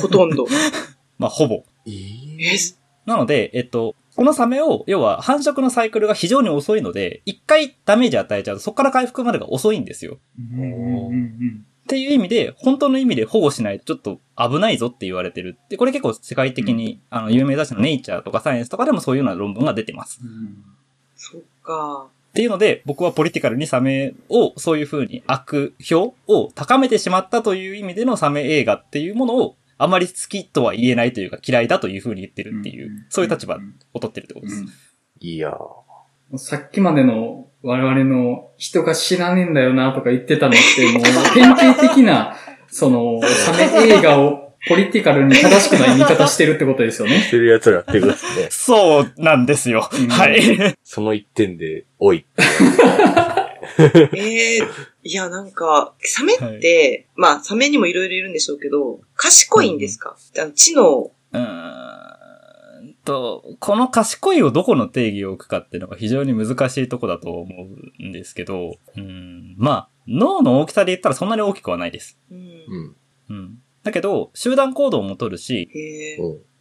ほとんど。まあほぼ。ええ、なので、えっと、このサメを、要は繁殖のサイクルが非常に遅いので、一回ダメージ与えちゃうとそこから回復までが遅いんですよ。うんうんうんっていう意味で、本当の意味で保護しないとちょっと危ないぞって言われてる。で、これ結構世界的に、あの、有名雑誌のネイチャーとかサイエンスとかでもそういうような論文が出てます。うんそっか。っていうので、僕はポリティカルにサメをそういう風に悪評を高めてしまったという意味でのサメ映画っていうものをあまり好きとは言えないというか嫌いだという風に言ってるっていう、そういう立場を取ってるってことです。いやーさっきまでの我々の人が知らねえんだよなとか言ってたのってもう典型的な、その、サメ映画をポリティカルに正しくない見方してるってことですよね。してる奴らってことですね。そうなんですよ。うんはい。その一点で、おい。ええいや、なんか、サメって、まあ、サメにもいろいろいるんでしょうけど、賢いんですか、あの知能。うーんと、この賢いをどこの定義を置くかっていうのが非常に難しいとこだと思うんですけど、うん、まあ、脳の大きさで言ったらそんなに大きくはないです。うんうん。うん。だけど、集団行動も取るし、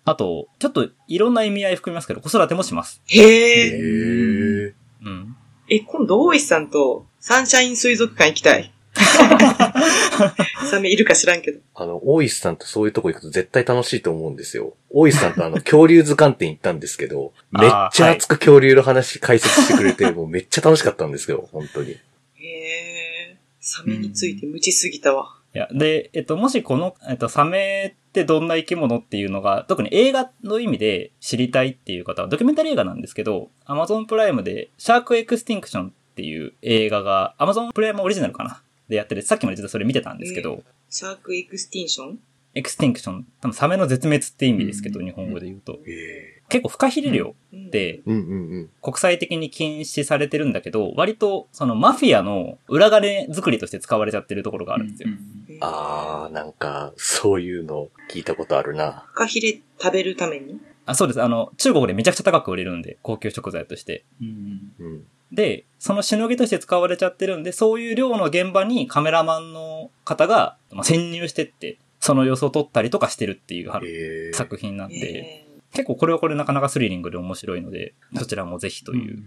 あと、ちょっといろんな意味合い含みますけど、子育てもします。へえ。へーうん。え、今度大石さんとサンシャイン水族館行きたい。サメいるか知らんけど。あの、大石さんとそういうとこ行くと絶対楽しいと思うんですよ。大石さんとあの、恐竜図鑑展行ったんですけど、めっちゃ熱く恐竜の話解説してくれて、もうめっちゃ楽しかったんですよ、本当に。へえ。サメについて無知すぎたわ。いや、で、えっと、もしこの、えっと、サメってどんな生き物っていうのが、特に映画の意味で知りたいっていう方は、ドキュメンタリー映画なんですけど、Amazon プライムで、 Shark Extinction っていう映画が、Amazon プライムオリジナルかな？でやってて、さっきまで実はそれ見てたんですけど、シャークエクスティンション Extinction、多分サメの絶滅って意味ですけど、日本語で言うと。え結構フカヒレ漁うんってうんうんうん。国際的に禁止されてるんだけど、割とそのマフィアの裏金作りとして使われちゃってるところがあるんですよ。へあー、なんか、そういうの聞いたことあるな。フカヒレ食べるために？あ、そうです。あの、中国でめちゃくちゃ高く売れるんで、高級食材として。うんうん。で、そのしのぎとして使われちゃってるんで、そういう量の現場にカメラマンの方が、まあ、潜入してって、その様子を撮ったりとかしてるっていう作品なんで、へ結構これはこれなかなかスリリングで面白いので、そちらもぜひという。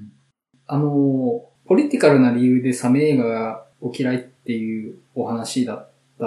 あの、ポリティカルな理由でサメ映画がお嫌いっていうお話だった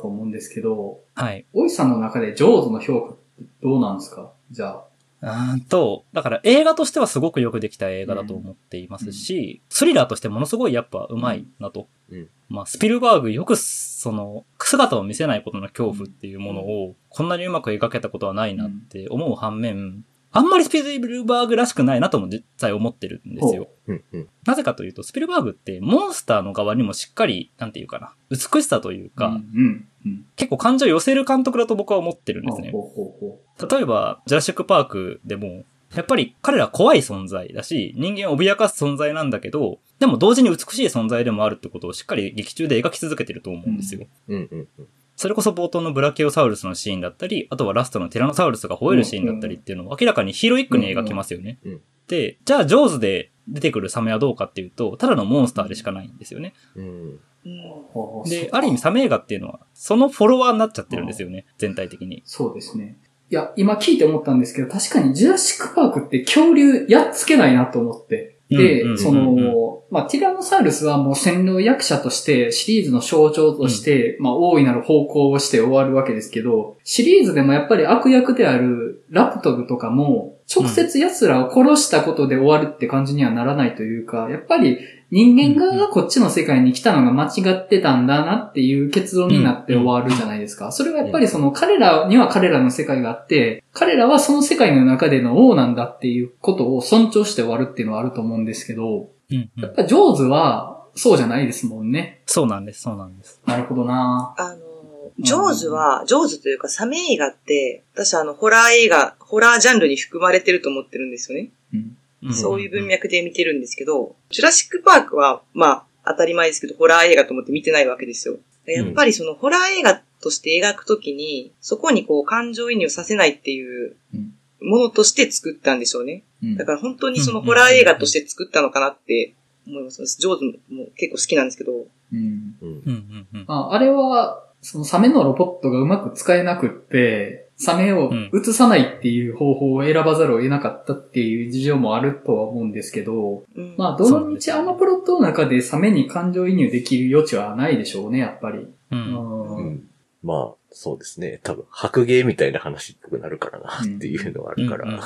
と思うんですけど、はい。大石さんの中でジョーズの評価ってどうなんですか？じゃあ。うーんと、だから映画としてはすごくよくできた映画だと思っていますし、スリラーとしてものすごいやっぱ上手いなと。うんまあ、スピルバーグよくその、姿を見せないことの恐怖っていうものを、こんなにうまく描けたことはないなって思う反面、あんまりスピルバーグらしくないなとも実際思ってるんですよ。うんうん。なぜかというと、スピルバーグってモンスターの側にもしっかり、なんていうかな、美しさというか、うん。うん。うん。結構感情を寄せる監督だと僕は思ってるんですね。例えば、ジュラシックパークでも、やっぱり彼ら怖い存在だし、人間を脅かす存在なんだけど、でも同時に美しい存在でもあるってことをしっかり劇中で描き続けてると思うんですよ。それこそ冒頭のブラキオサウルスのシーンだったり、あとはラストのティラノサウルスが吠えるシーンだったりっていうのを明らかにヒーロイックに描きますよね。で、じゃあジョーズで出てくるサメはどうかっていうと、ただのモンスターでしかないんですよね。うん。で、ある意味サメ映画っていうのは、そのフォロワーになっちゃってるんですよね、全体的に。そうですね。いや、今聞いて思ったんですけど、確かにジュラシックパークって恐竜やっつけないなと思って。で、うんうんうんうんその、まあ、ティラノサウルスはもう洗脳役者として、シリーズの象徴として、まあ、大いなる方向をして終わるわけですけど、シリーズでもやっぱり悪役であるラプトルとかも、直接奴らを殺したことで終わるって感じにはならないというか、やっぱり人間側がこっちの世界に来たのが間違ってたんだなっていう結論になって終わるじゃないですか。それはやっぱりその彼らには彼らの世界があって、彼らはその世界の中での王なんだっていうことを尊重して終わるっていうのはあると思うんですけど、やっぱジョーズはそうじゃないですもんね。そうなんです、そうなんです。なるほどなあの、ジョーズは、ジョーズというかサメ映画って、私あの、ホラー映画、ホラージャンルに含まれてると思ってるんですよね。うん。そういう文脈で見てるんですけど、ジュラシックパークは、まあ、当たり前ですけど、ホラー映画と思って見てないわけですよ。やっぱりそのホラー映画として描くときに、そこにこう感情移入させないっていううんものとして作ったんでしょうね。うんだから本当にそのホラー映画として作ったのかなって思います。ジョーズも結構好きなんですけど。うん。うんうんうんうん。ああれは、そのサメのロボットがうまく使えなくって、サメを映さないっていう方法を選ばざるを得なかったっていう事情もあるとは思うんですけど、うんまあ、どの道あのプロットの中でサメに感情移入できる余地はないでしょうね、やっぱり。う。うんうんまあ、そうですね。多分、白芸みたいな話っぽくなるからなっていうのはあるから、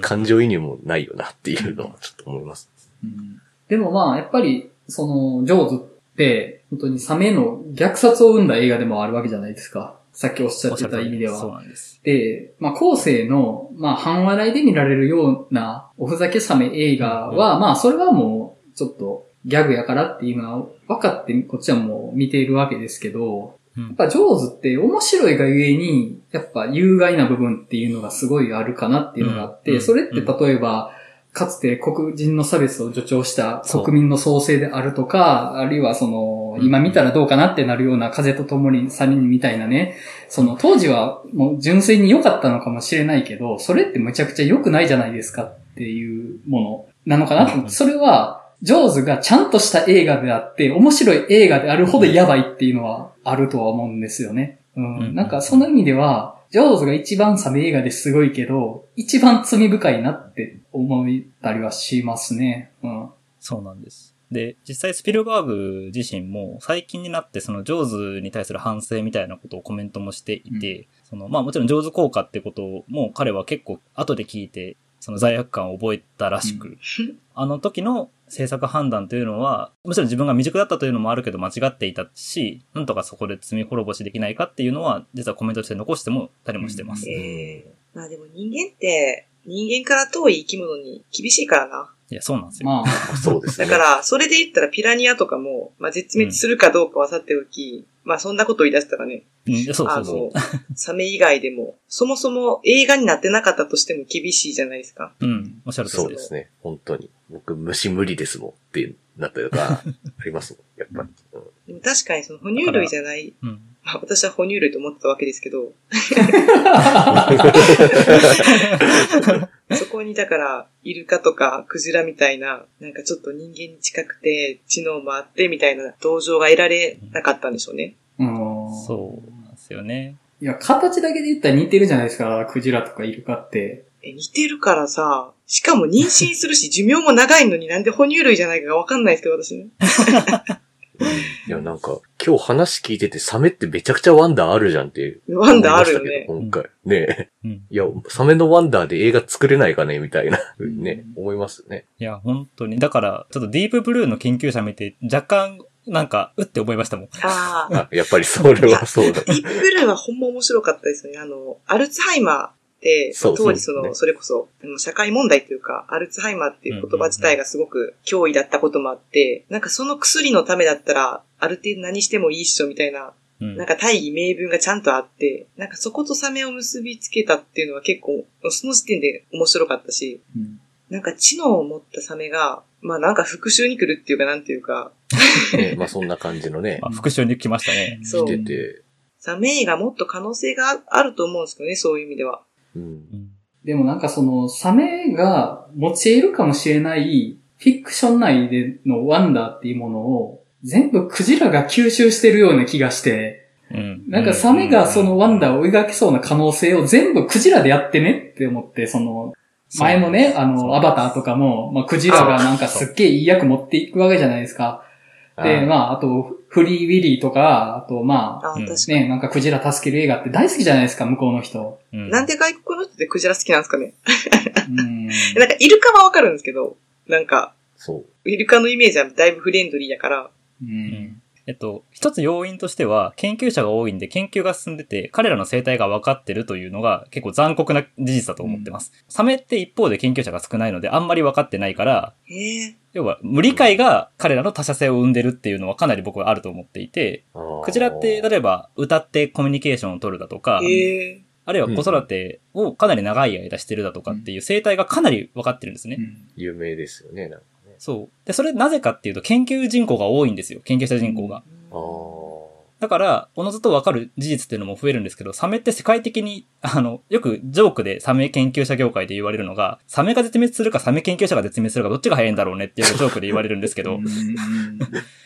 感情移入もないよなっていうのはちょっと思います。うんでもまあ、やっぱり、その、ジョーズって、本当にサメの虐殺を生んだ映画でもあるわけじゃないですか。さっきおっしゃってた意味でそうは。なんです。で、まあ、後世の、まあ、半笑いで見られるような、おふざけサメ映画は、まあ、それはもう、ちょっと、ギャグやからっていうのは分かって、こっちはもう見ているわけですけど、うん。やっぱジョーズって面白いがゆえに、やっぱ有害な部分っていうのがすごいあるかなっていうのがあって、うん。それって例えば、かつて黒人の差別を助長した国民の創生であるとか、あるいはその、うん今見たらどうかなってなるような風と共に去りにみたいなね、その当時はもう純粋に良かったのかもしれないけど、それってむちゃくちゃ良くないじゃないですかっていうものなのかなと思って、それは、ジョーズがちゃんとした映画であって、面白い映画であるほどやばいっていうのはあるとは思うんですよね。うん。うんなんかその意味では、ジョーズが一番サメ映画ですごいけど、一番罪深いなって思ったりはしますね。うん。そうなんです。で、実際スピルバーグ自身も最近になってそのジョーズに対する反省みたいなことをコメントもしていて、そのまあもちろんジョーズ効果ってことも彼は結構後で聞いてその罪悪感を覚えたらしく、あの時の制作判断というのは、もちろん自分が未熟だったというのもあるけど間違っていたし、なんとかそこで罪滅ぼしできないかっていうのは、実はコメントとして残してもたりもしてます。うんええまあでも人間って、人間から遠い生き物に厳しいからな。いや、そうなんですよ。まあ、そうですね。だから、それで言ったらピラニアとかも、まあ絶滅するかどうかはさておき、まあそんなことを言い出したらね、うん、そうあそうそうの。、サメ以外でも、そもそも映画になってなかったとしても厳しいじゃないですか。うん、おっしゃる通りで。そうですすね。本当に。僕、虫無理ですもんってなったりとか、ありますもん。やっぱり。うんでも確かにその哺乳類じゃない、うん。まあ私は哺乳類と思ってたわけですけど、そこにだから、イルカとかクジラみたいな、なんかちょっと人間に近くて、知能もあってみたいな同情が得られなかったんでしょうね。うん。そうなんですよね。いや、形だけで言ったら似てるじゃないですか、クジラとかイルカって。え、似てるからさ、しかも妊娠するし寿命も長いのになんで哺乳類じゃないかがわかんないですけど、私ね。いや、なんか、今日話聞いてて、サメってめちゃくちゃワンダーあるじゃんってワンダーあるよね。思いましたけど今回。ねえ。うん。いや、サメのワンダーで映画作れないかねみたいな、ね、思いますよね。いや、本当に。だから、ちょっとディープブルーの研究者見て、若干、なんか、うって思いましたもん。ああ。あ、やっぱりそれはそうだ。ディープブルーはほんま面白かったですよね。あの、アルツハイマーって、そう当時その、そうですねそれこそ、社会問題というか、アルツハイマーっていう言葉自体がすごく脅威だったこともあって、なんかその薬のためだったら、ある程度何してもいいっしょみたいな、うんなん。か大義名分がちゃんとあって、なんかそことサメを結びつけたっていうのは結構、その時点で面白かったし、うん。なんか知能を持ったサメが、まあなんか復讐に来るっていうかなんていうか、ね まあそんな感じのね ま、あ、復讐に来ましたね。そう来てて、サメ映画もっと可能性があると思うんですけどね、そういう意味では。でもなんかその、サメが用いるかもしれないフィクション内でのワンダーっていうものを全部クジラが吸収してるような気がして、うん。なんかサメがそのワンダーを描きそうな可能性を全部クジラでやってねって思って、その、前のね、あの、アバターとかも、まあ、クジラがなんかすっげえいい役持っていくわけじゃないですか。で、あまあ、あと、フリーウィリーとか、あと、まあ、あ。ね、なんかクジラ助ける映画って大好きじゃないですか、向こうの人。うん、なんで外国の人ってクジラ好きなんですかね？うん。なんかイルカはわかるんですけど、なんか、そう。イルカのイメージはだいぶフレンドリーやから、う。うんん。えっと、一つ要因としては、研究者が多いんで研究が進んでて、彼らの生態が分かってるというのが結構残酷な事実だと思ってます。サメって一方で研究者が少ないので、あんまり分かってないから、へえ。要は無理解が彼らの他者性を生んでるっていうのはかなり僕はあると思っていて、クジラって例えば歌ってコミュニケーションを取るだとか、へえ。あるいは子育てをかなり長い間してるだとかっていう生態がかなり分かってるんですね。有名ですよね、なんかね。そう。で、それなぜかっていうと研究人口が多いんですよ。研究者人口が。だから、おのずと分かる事実っていうのも増えるんですけど、サメって世界的に、あの、よくジョークでサメ研究者業界で言われるのが、サメが絶滅するかサメ研究者が絶滅するかどっちが早いんだろうねっていうジョークで言われるんですけど、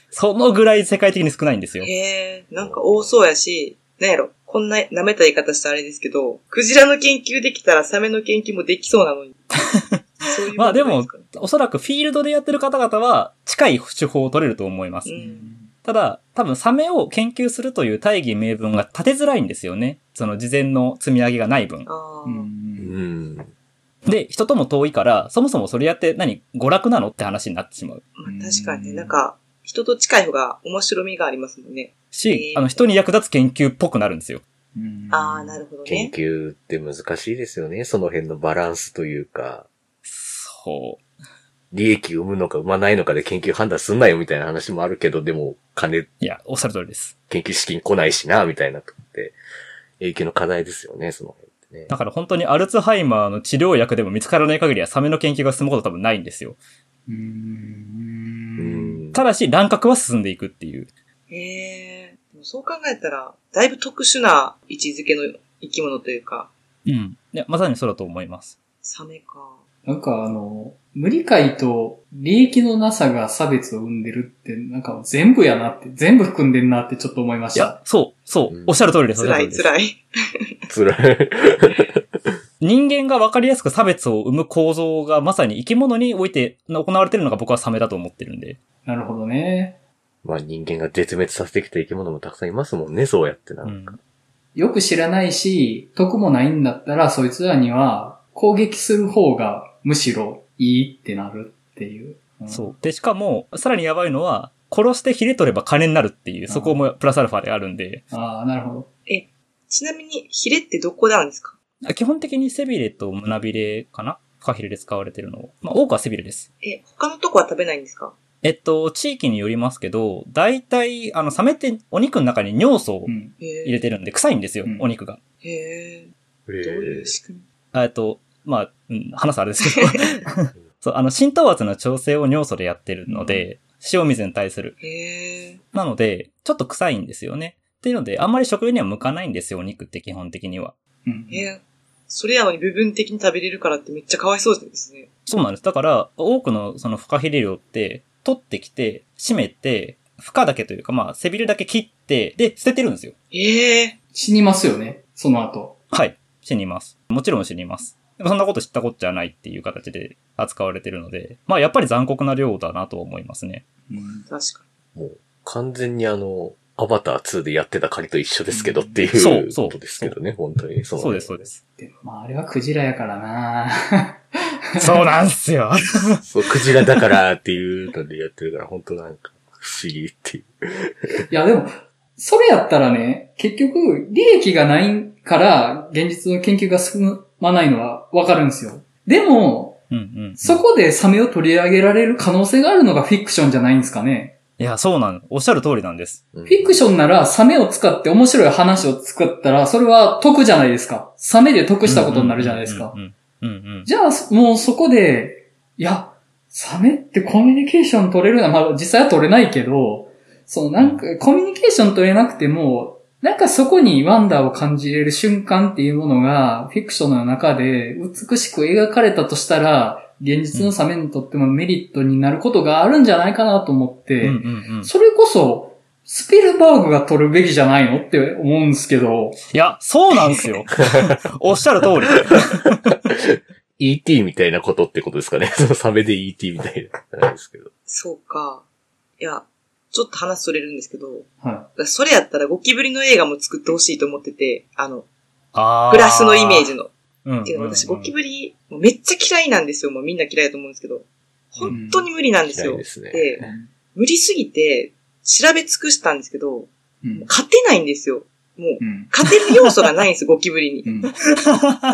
そのぐらい世界的に少ないんですよ。へえ。なんか多そうやし、なんやろ。こんな舐めた言い方したらあれですけど、クジラの研究できたらサメの研究もできそうなのに。そういうまあでもおそらくフィールドでやってる方々は近い手法を取れると思います。うんただ、多分サメを研究するという大義名分が立てづらいんですよね。その事前の積み上げがない分。で、人とも遠いから、そもそもそれやって何娯楽なのって話になってしまう。まあ確かにね、なんか、人と近い方が面白みがありますもんね。し、えーあの、人に役立つ研究っぽくなるんですよ。ああ、なるほど研ね。究って難しいですよね。その辺のバランスというか、そ利益生むのか生まないのかで研究判断すんなよみたいな話もあるけど、でも金、う。いや、おっしゃる通りです。研究資金来ないしな、みたいなとこって、影響の課題ですよね、その辺ってねだ。から本当にアルツハイマーの治療薬でも見つからない限りはサメの研究が進むこと多分ないんですよ。う。うんん。ただし、乱獲は進んでいくっていう。へえ。でもそう考えたら、だいぶ特殊な位置づけの生き物というか、うん。いや、まさにそうだと思います。サメか。なんかあの、無理解と利益のなさが差別を生んでるって、なんか全部やなって、全部含んでんなってちょっと思いましたいや。、そう、そううん、おっしゃる通りです。辛い辛い。辛い。人間が分かりやすく差別を生む構造がまさに生き物において行われてるのが僕はサメだと思ってるんで。なるほどね。まあ人間が絶滅させてきた生き物もたくさんいますもんね、そうやってな。うんん。よく知らないし、得もないんだったら、そいつらには攻撃する方がむしろいいってなるっていう。うんそう。で、しかも、さらにやばいのは、殺してヒレ取れば金になるっていう、そこもプラスアルファであるんで、ああ、なるほど。ちなみに、ヒレってどこであるんですか？基本的に背びれと胸びれかな？フカヒレで使われてるの。まあ、多くは背びれです。え、他のとこは食べないんですか？えっと、地域によりますけど、大体、あの、サメってお肉の中に尿素を入れてるんで、臭いんですよ、うんお肉が。え。へえ。どうえいう仕組えっと、まあ、うん、話すあれですけど、そう、あの、浸透圧の調整を尿素でやってるので、塩水に対する。なので、ちょっと臭いんですよね。っていうので、あんまり食用には向かないんですよ、お肉って基本的には。うん。えー、それやのに部分的に食べれるからってめっちゃかわいそうですね。そうなんです。だから、多くのそのフカヒレ量って、取ってきて、締めて、負荷だけというか、まあ、背びれだけ切って、で、捨ててるんですよ。ええ死にますよね、その後。はい。死にます。もちろん死にます。でもそんなこと知ったこっちゃないっていう形で扱われてるので、まあやっぱり残酷な量だなと思いますね。うん。確かもう完全にあの、アバター2でやってた仮と一緒ですけどっていそうそううことですけどね、本当に。そそうです、そうです。でもまあ、あれはクジラやからなそうなんすよ。そう、クジラだからっていうのでやってるから、本当なんか、不思議っていう。いや、でも、それやったらね、結局、利益がないから、現実の研究が進まないのはわかるんですよ。でも、うんうん。そこでサメを取り上げられる可能性があるのがフィクションじゃないんですかね。いや、そうなん、おっしゃる通りなんです。うんフィクションならサメを使って面白い話を作ったら、それは得じゃないですか。サメで得したことになるじゃないですか。うんうんうん。うんうん。じゃあ、もうそこで、いや、サメってコミュニケーション取れるな、まあ実際は取れないけど、そのなんかコミュニケーション取れなくても、なんかそこにワンダーを感じれる瞬間っていうものが、フィクションの中で美しく描かれたとしたら、現実のサメにとってもメリットになることがあるんじゃないかなと思って。それこそ、スピルバーグが撮るべきじゃないのって思うんですけど、いや、そうなんですよ。おっしゃる通り。ET みたいなことってことですかね。そのサメで ET みたいな。なんですけど。そうか。いや、ちょっと話それるんですけど、はそれやったらゴキブリの映画も作ってほしいと思ってて、あの、あグラスのイメージの。うん私ゴキブリ、めっちゃ嫌いなんですよ。もうみんな嫌いだと思うんですけど。本当に無理なんですよ。嫌いですね。無理すぎて、調べ尽くしたんですけど、うん。勝てないんですよ。もう、うん。勝てる要素がないんです、ゴキブリにう。ん。だ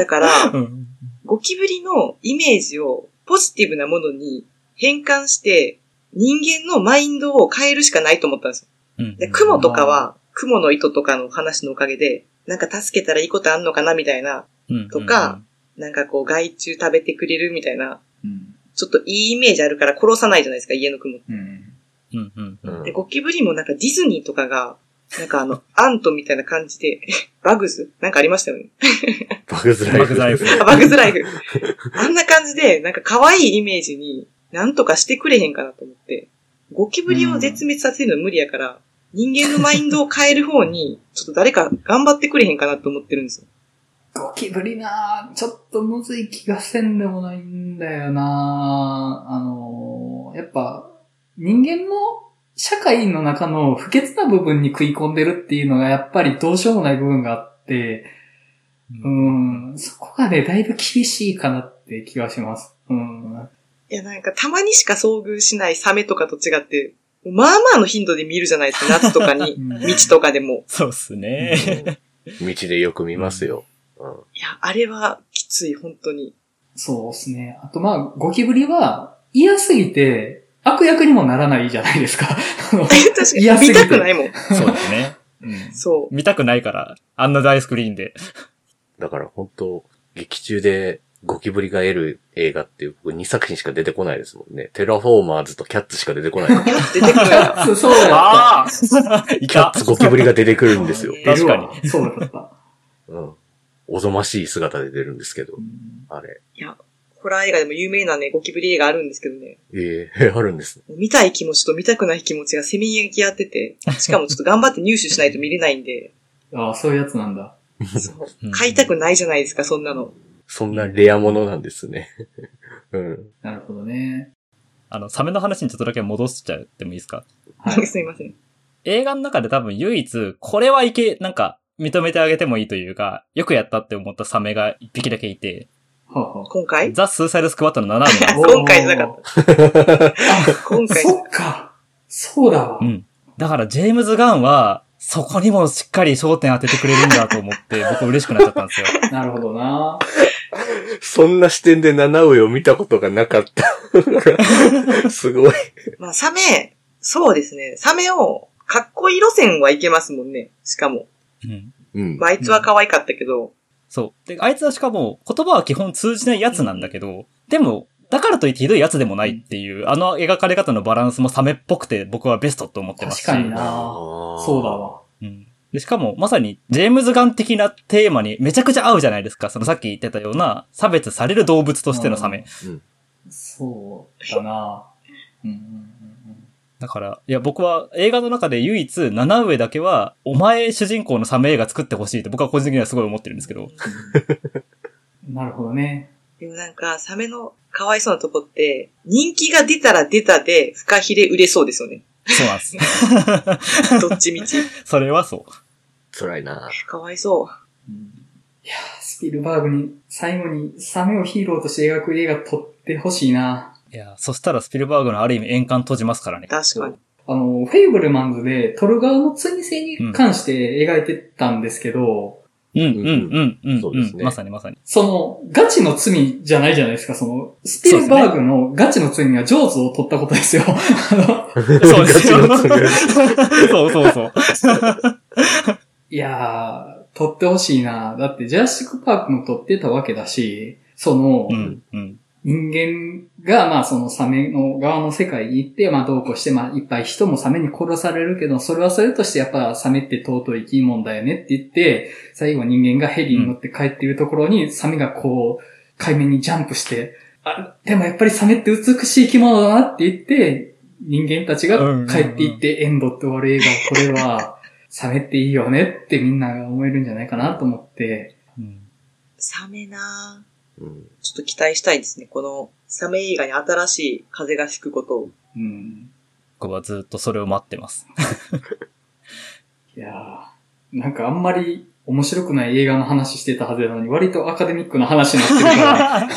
から、うん。ゴキブリのイメージをポジティブなものに変換して、人間のマインドを変えるしかないと思ったんですよ。うんで、雲とかは、雲の糸とかの話のおかげで、なんか助けたらいいことあんのかなみたいな、うんとか、なんかこう害虫食べてくれるみたいな、うん。ちょっといいイメージあるから殺さないじゃないですか、家の雲って。うん。うんうんうんうんで、ゴキブリもなんかディズニーとかが、なんかあの、アントみたいな感じで、バグズ？なんかありましたよね。バグズライフ。バグズライフあバグズライフ。あんな感じで、なんか可愛いイメージに、なんとかしてくれへんかなと思って、ゴキブリを絶滅させるの無理やから、人間のマインドを変える方に、ちょっと誰か頑張ってくれへんかなと思ってるんですよ。ゴキブリなぁちょっとむずい気がせんでもないんだよなぁあのー、やっぱ、人間の社会の中の不潔な部分に食い込んでるっていうのがやっぱりどうしようもない部分があって、うん、そこがね、だいぶ厳しいかなって気がします。うん。いや、なんかたまにしか遭遇しないサメとかと違って、まあまあの頻度で見るじゃないですか、夏とかに、うん道とかでも。そうっすね。道でよく見ますよ。うんいや、あれはきつい、本当に。そうですね。あとまあ、ゴキブリは嫌すぎて悪役にもならないじゃないですか。確かに、見嫌すぎてたくないもん。そうですね。うんそう。見たくないから、あんな大スクリーンで。だから本当劇中でゴキブリが出る映画っていう僕2作品しか出てこないですもんね。テラフォーマーズとキャッツしか出てこない。出てくるんだ。そうそうだキャッツゴキブリが出てくるんですよ。確かにそうだった。うん。おぞましい姿で出るんですけどう、んあれ。いや、ホラー映画でも有名なね、ゴキブリ映画あるんですけどね。ええあるんですね。見たい気持ちと見たくない気持ちがせめぎ合き合ってて、しかもちょっと頑張って入手しないと見れないんで、ああ、そういうやつなんだ。そううん買いたくないじゃないですか、そんなの。そんなレアものなんですね。うん。なるほどね。あの、サメの話にちょっとだけ戻しちゃってもいいですか？はい。すいません。映画の中で多分唯一、これはいけ、なんか、認めてあげてもいいというか、よくやったって思ったサメが一匹だけいて、はあは今回？ザ・スーサイド・スクワットの7名なんですおー今回じゃなかった。あ今回。そっか。そうだわ。うん。だから、ジェームズ・ガンは、そこにもしっかり焦点当ててくれるんだと思って、僕嬉しくなっちゃったんですよ。なるほどな。そんな視点で七上を見たことがなかった。すごい。まあ、サメ、そうですね。サメを、かっこいい路線はいけますもんね。しかも。うん。うんまあ、あいつは可愛かったけど、そう。で、あいつはしかも、言葉は基本通じないやつなんだけど、でも、だからといってひどいやつでもないっていう、あの描かれ方のバランスもサメっぽくて僕はベストと思ってますし。確かにな。そうだ。わ。うん。で、しかも、まさに、ジェームズ・ガン的なテーマにめちゃくちゃ合うじゃないですか。そのさっき言ってたような、差別される動物としてのサメ。そうだな。うんうんうんだから、いや、僕は映画の中で唯一、七上だけは、お前主人公のサメ映画作ってほしいって僕は個人的にはすごい思ってるんですけど。うん。なるほどね。でもなんか、サメのかわいそうなとこって、人気が出たら出たで、フカヒレ売れそうですよね。そうなんです。どっちみち。それはそう。辛いな。かわいそうんいやースピルバーグに最後にサメをヒーローとして描く映画撮ってほしいな。いや、そしたらスピルバーグのある意味円環閉じますからねう。。確かに。あの、フェイブルマンズで撮る側の追性に関して描いてたんですけど、うん、うん、うん、うん、うん。そうですねまさにまさに。その、ガチの罪じゃないじゃないですか。その、スピルバーグのガチの罪はジョーズを取ったことですよ。あのそうですよ。ガチの罪そうそうそう。いやー、撮ってほしいな。だって、ジュラシックパークも撮ってたわけだし、その、うん、うん。人間が、まあそのサメの側の世界に行って、まあどうこうして、まあいっぱい人もサメに殺されるけど、それはそれとしてやっぱサメって尊い生き物だよねって言って、最後人間がヘリに乗って帰っているところに、サメがこう、海面にジャンプして、あ、でもやっぱりサメって美しい生き物だなって言って、人間たちが帰っていってエンドって終わる映画を撮れば、サメっていいよねってみんなが思えるんじゃないかなと思って、うん。サメなぁうんちょっと期待したいですね。このサメ映画に新しい風が吹くことを。うん。僕はずっとそれを待ってます。いやー、なんかあんまり面白くない映画の話してたはずなのに、割とアカデミックな話になってるから、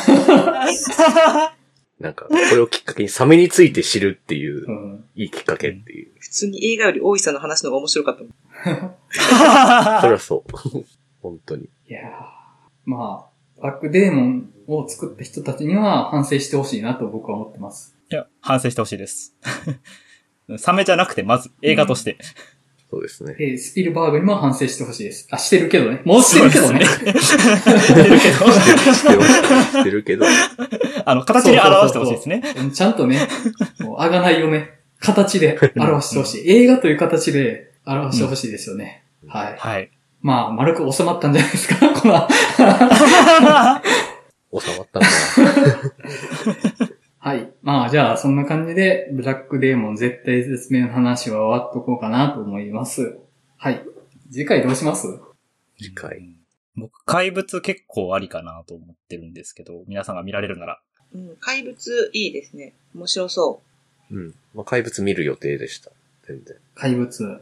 なんか、これをきっかけにサメについて知るっていうう、ん。いいきっかけっていう。普通に映画より大石さんの話の方が面白かったもん。そりゃそう。本当に。いやー、まあ、バックデーモンを作った人たちには反省してほしいなと僕は思ってます。いや、反省してほしいです。サメじゃなくて、まず映画として。そうですね。えースピルバーグにも反省してほしいです。あ、してるけどね。もうしてるけどね。してるけしてるしてるけど。ど、あの、形に表してほしいですね。うんちゃんとね、もうあがないをね、形で表してほしい。映画という形で表してほしいですよね。はい。はい。まあ、丸く収まったんじゃないですか、この。収まった はい。まあ、じゃあ、そんな感じで、ブラックデーモン絶対絶命の話は終わっとこうかなと思います。はい。次回どうします？次回。うん僕、怪物結構ありかなと思ってるんですけど、皆さんが見られるなら。うん、怪物いいですね。面白そうん。まあ、怪物見る予定でした。全然。怪物。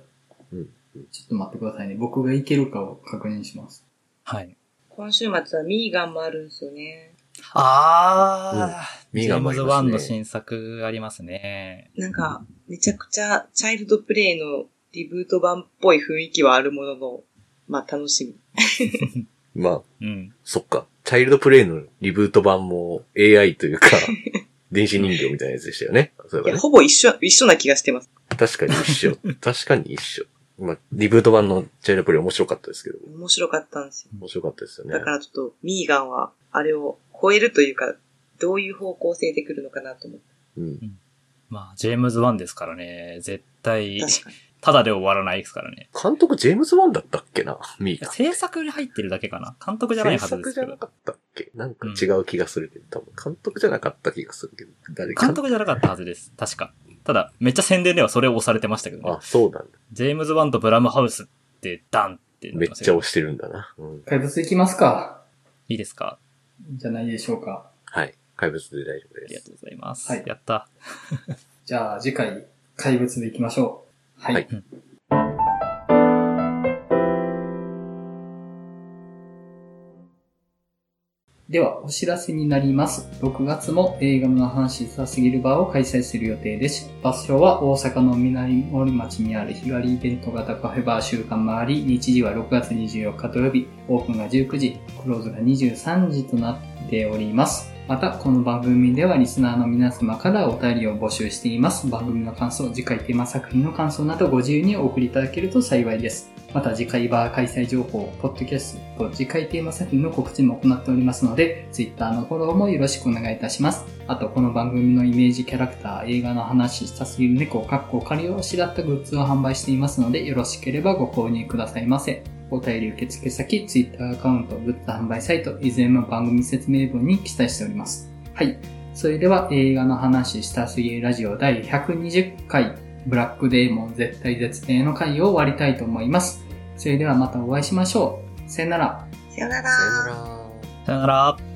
うんちょっと待ってくださいね。僕がいけるかを確認します。はい。う。今週末はミーガンもあるんですよね。あー、ミージェームズ・ガンもありますね。ワンの新作ありますね。なんか、めちゃくちゃチャイルドプレイのリブート版っぽい雰囲気はあるものの、まあ楽しみ。まあ、うん。そっか。チャイルドプレイのリブート版も AI というか、電子人形みたいなやつでしたよね。そういえね。ほぼ一緒、一緒な気がしてます。確かに一緒。確かに一緒。まあ、リブート版のチャイルドプレイ面白かったですけど。面白かったんですよ。面白かったですよねだ。からちょっと、ミーガンは、あれを超えるというか、どういう方向性で来るのかなと思って。うん。まあ、ジェームズ・ワンですからね、絶対。ただで終わらないですからね。監督ジェームズ・ワンだったっけな？ミーガン。制作に入ってるだけかな。監督じゃないはず制作じゃですけど。なかったっけ？なんか違う気がするけど、多分監督じゃなかった気がするけど、誰監督じゃなかったはずです。確か。ただ、めっちゃ宣伝ではそれを押されてましたけどねあ、。そうなんだ。ジェームズ・ワンとブラムハウスってダンってなめっちゃ押してるんだな。うん。怪物いきますか。いいですか？じゃないでしょうか。はい。怪物で大丈夫です。ありがとうございます。はいやった。じゃあ次回、怪物でいきましょう。はい。はいでは、お知らせになります。6月も映画の話さすぎる場を開催する予定です。場所は大阪の南森町にある日帰りイベント型カフェバー週間回り、日時は6月24日土曜日、オープンが19時、クローズが23時となっております。また、この番組ではリスナーの皆様からお便りを募集しています。番組の感想、次回テーマ作品の感想などご自由にお送りいただけると幸いです。また次回バー開催情報、ポッドキャスト、次回テーマ作品の告知も行っておりますので、Twitter のフォローもよろしくお願いいたします。あと、この番組のイメージキャラクター、映画の話したすぎる猫、かっこ仮をしらったグッズを販売していますので、よろしければご購入くださいませ。お便り受付先、Twitter アカウント、グッズ販売サイト、いずれも番組説明文に記載しております。はい。それでは映画の話したすぎるラジオ第120回、ブラックデーモン絶対絶命の回を終わりたいと思います。それではまたお会いしましょう。さよなら。さよなら。さよなら。さよなら。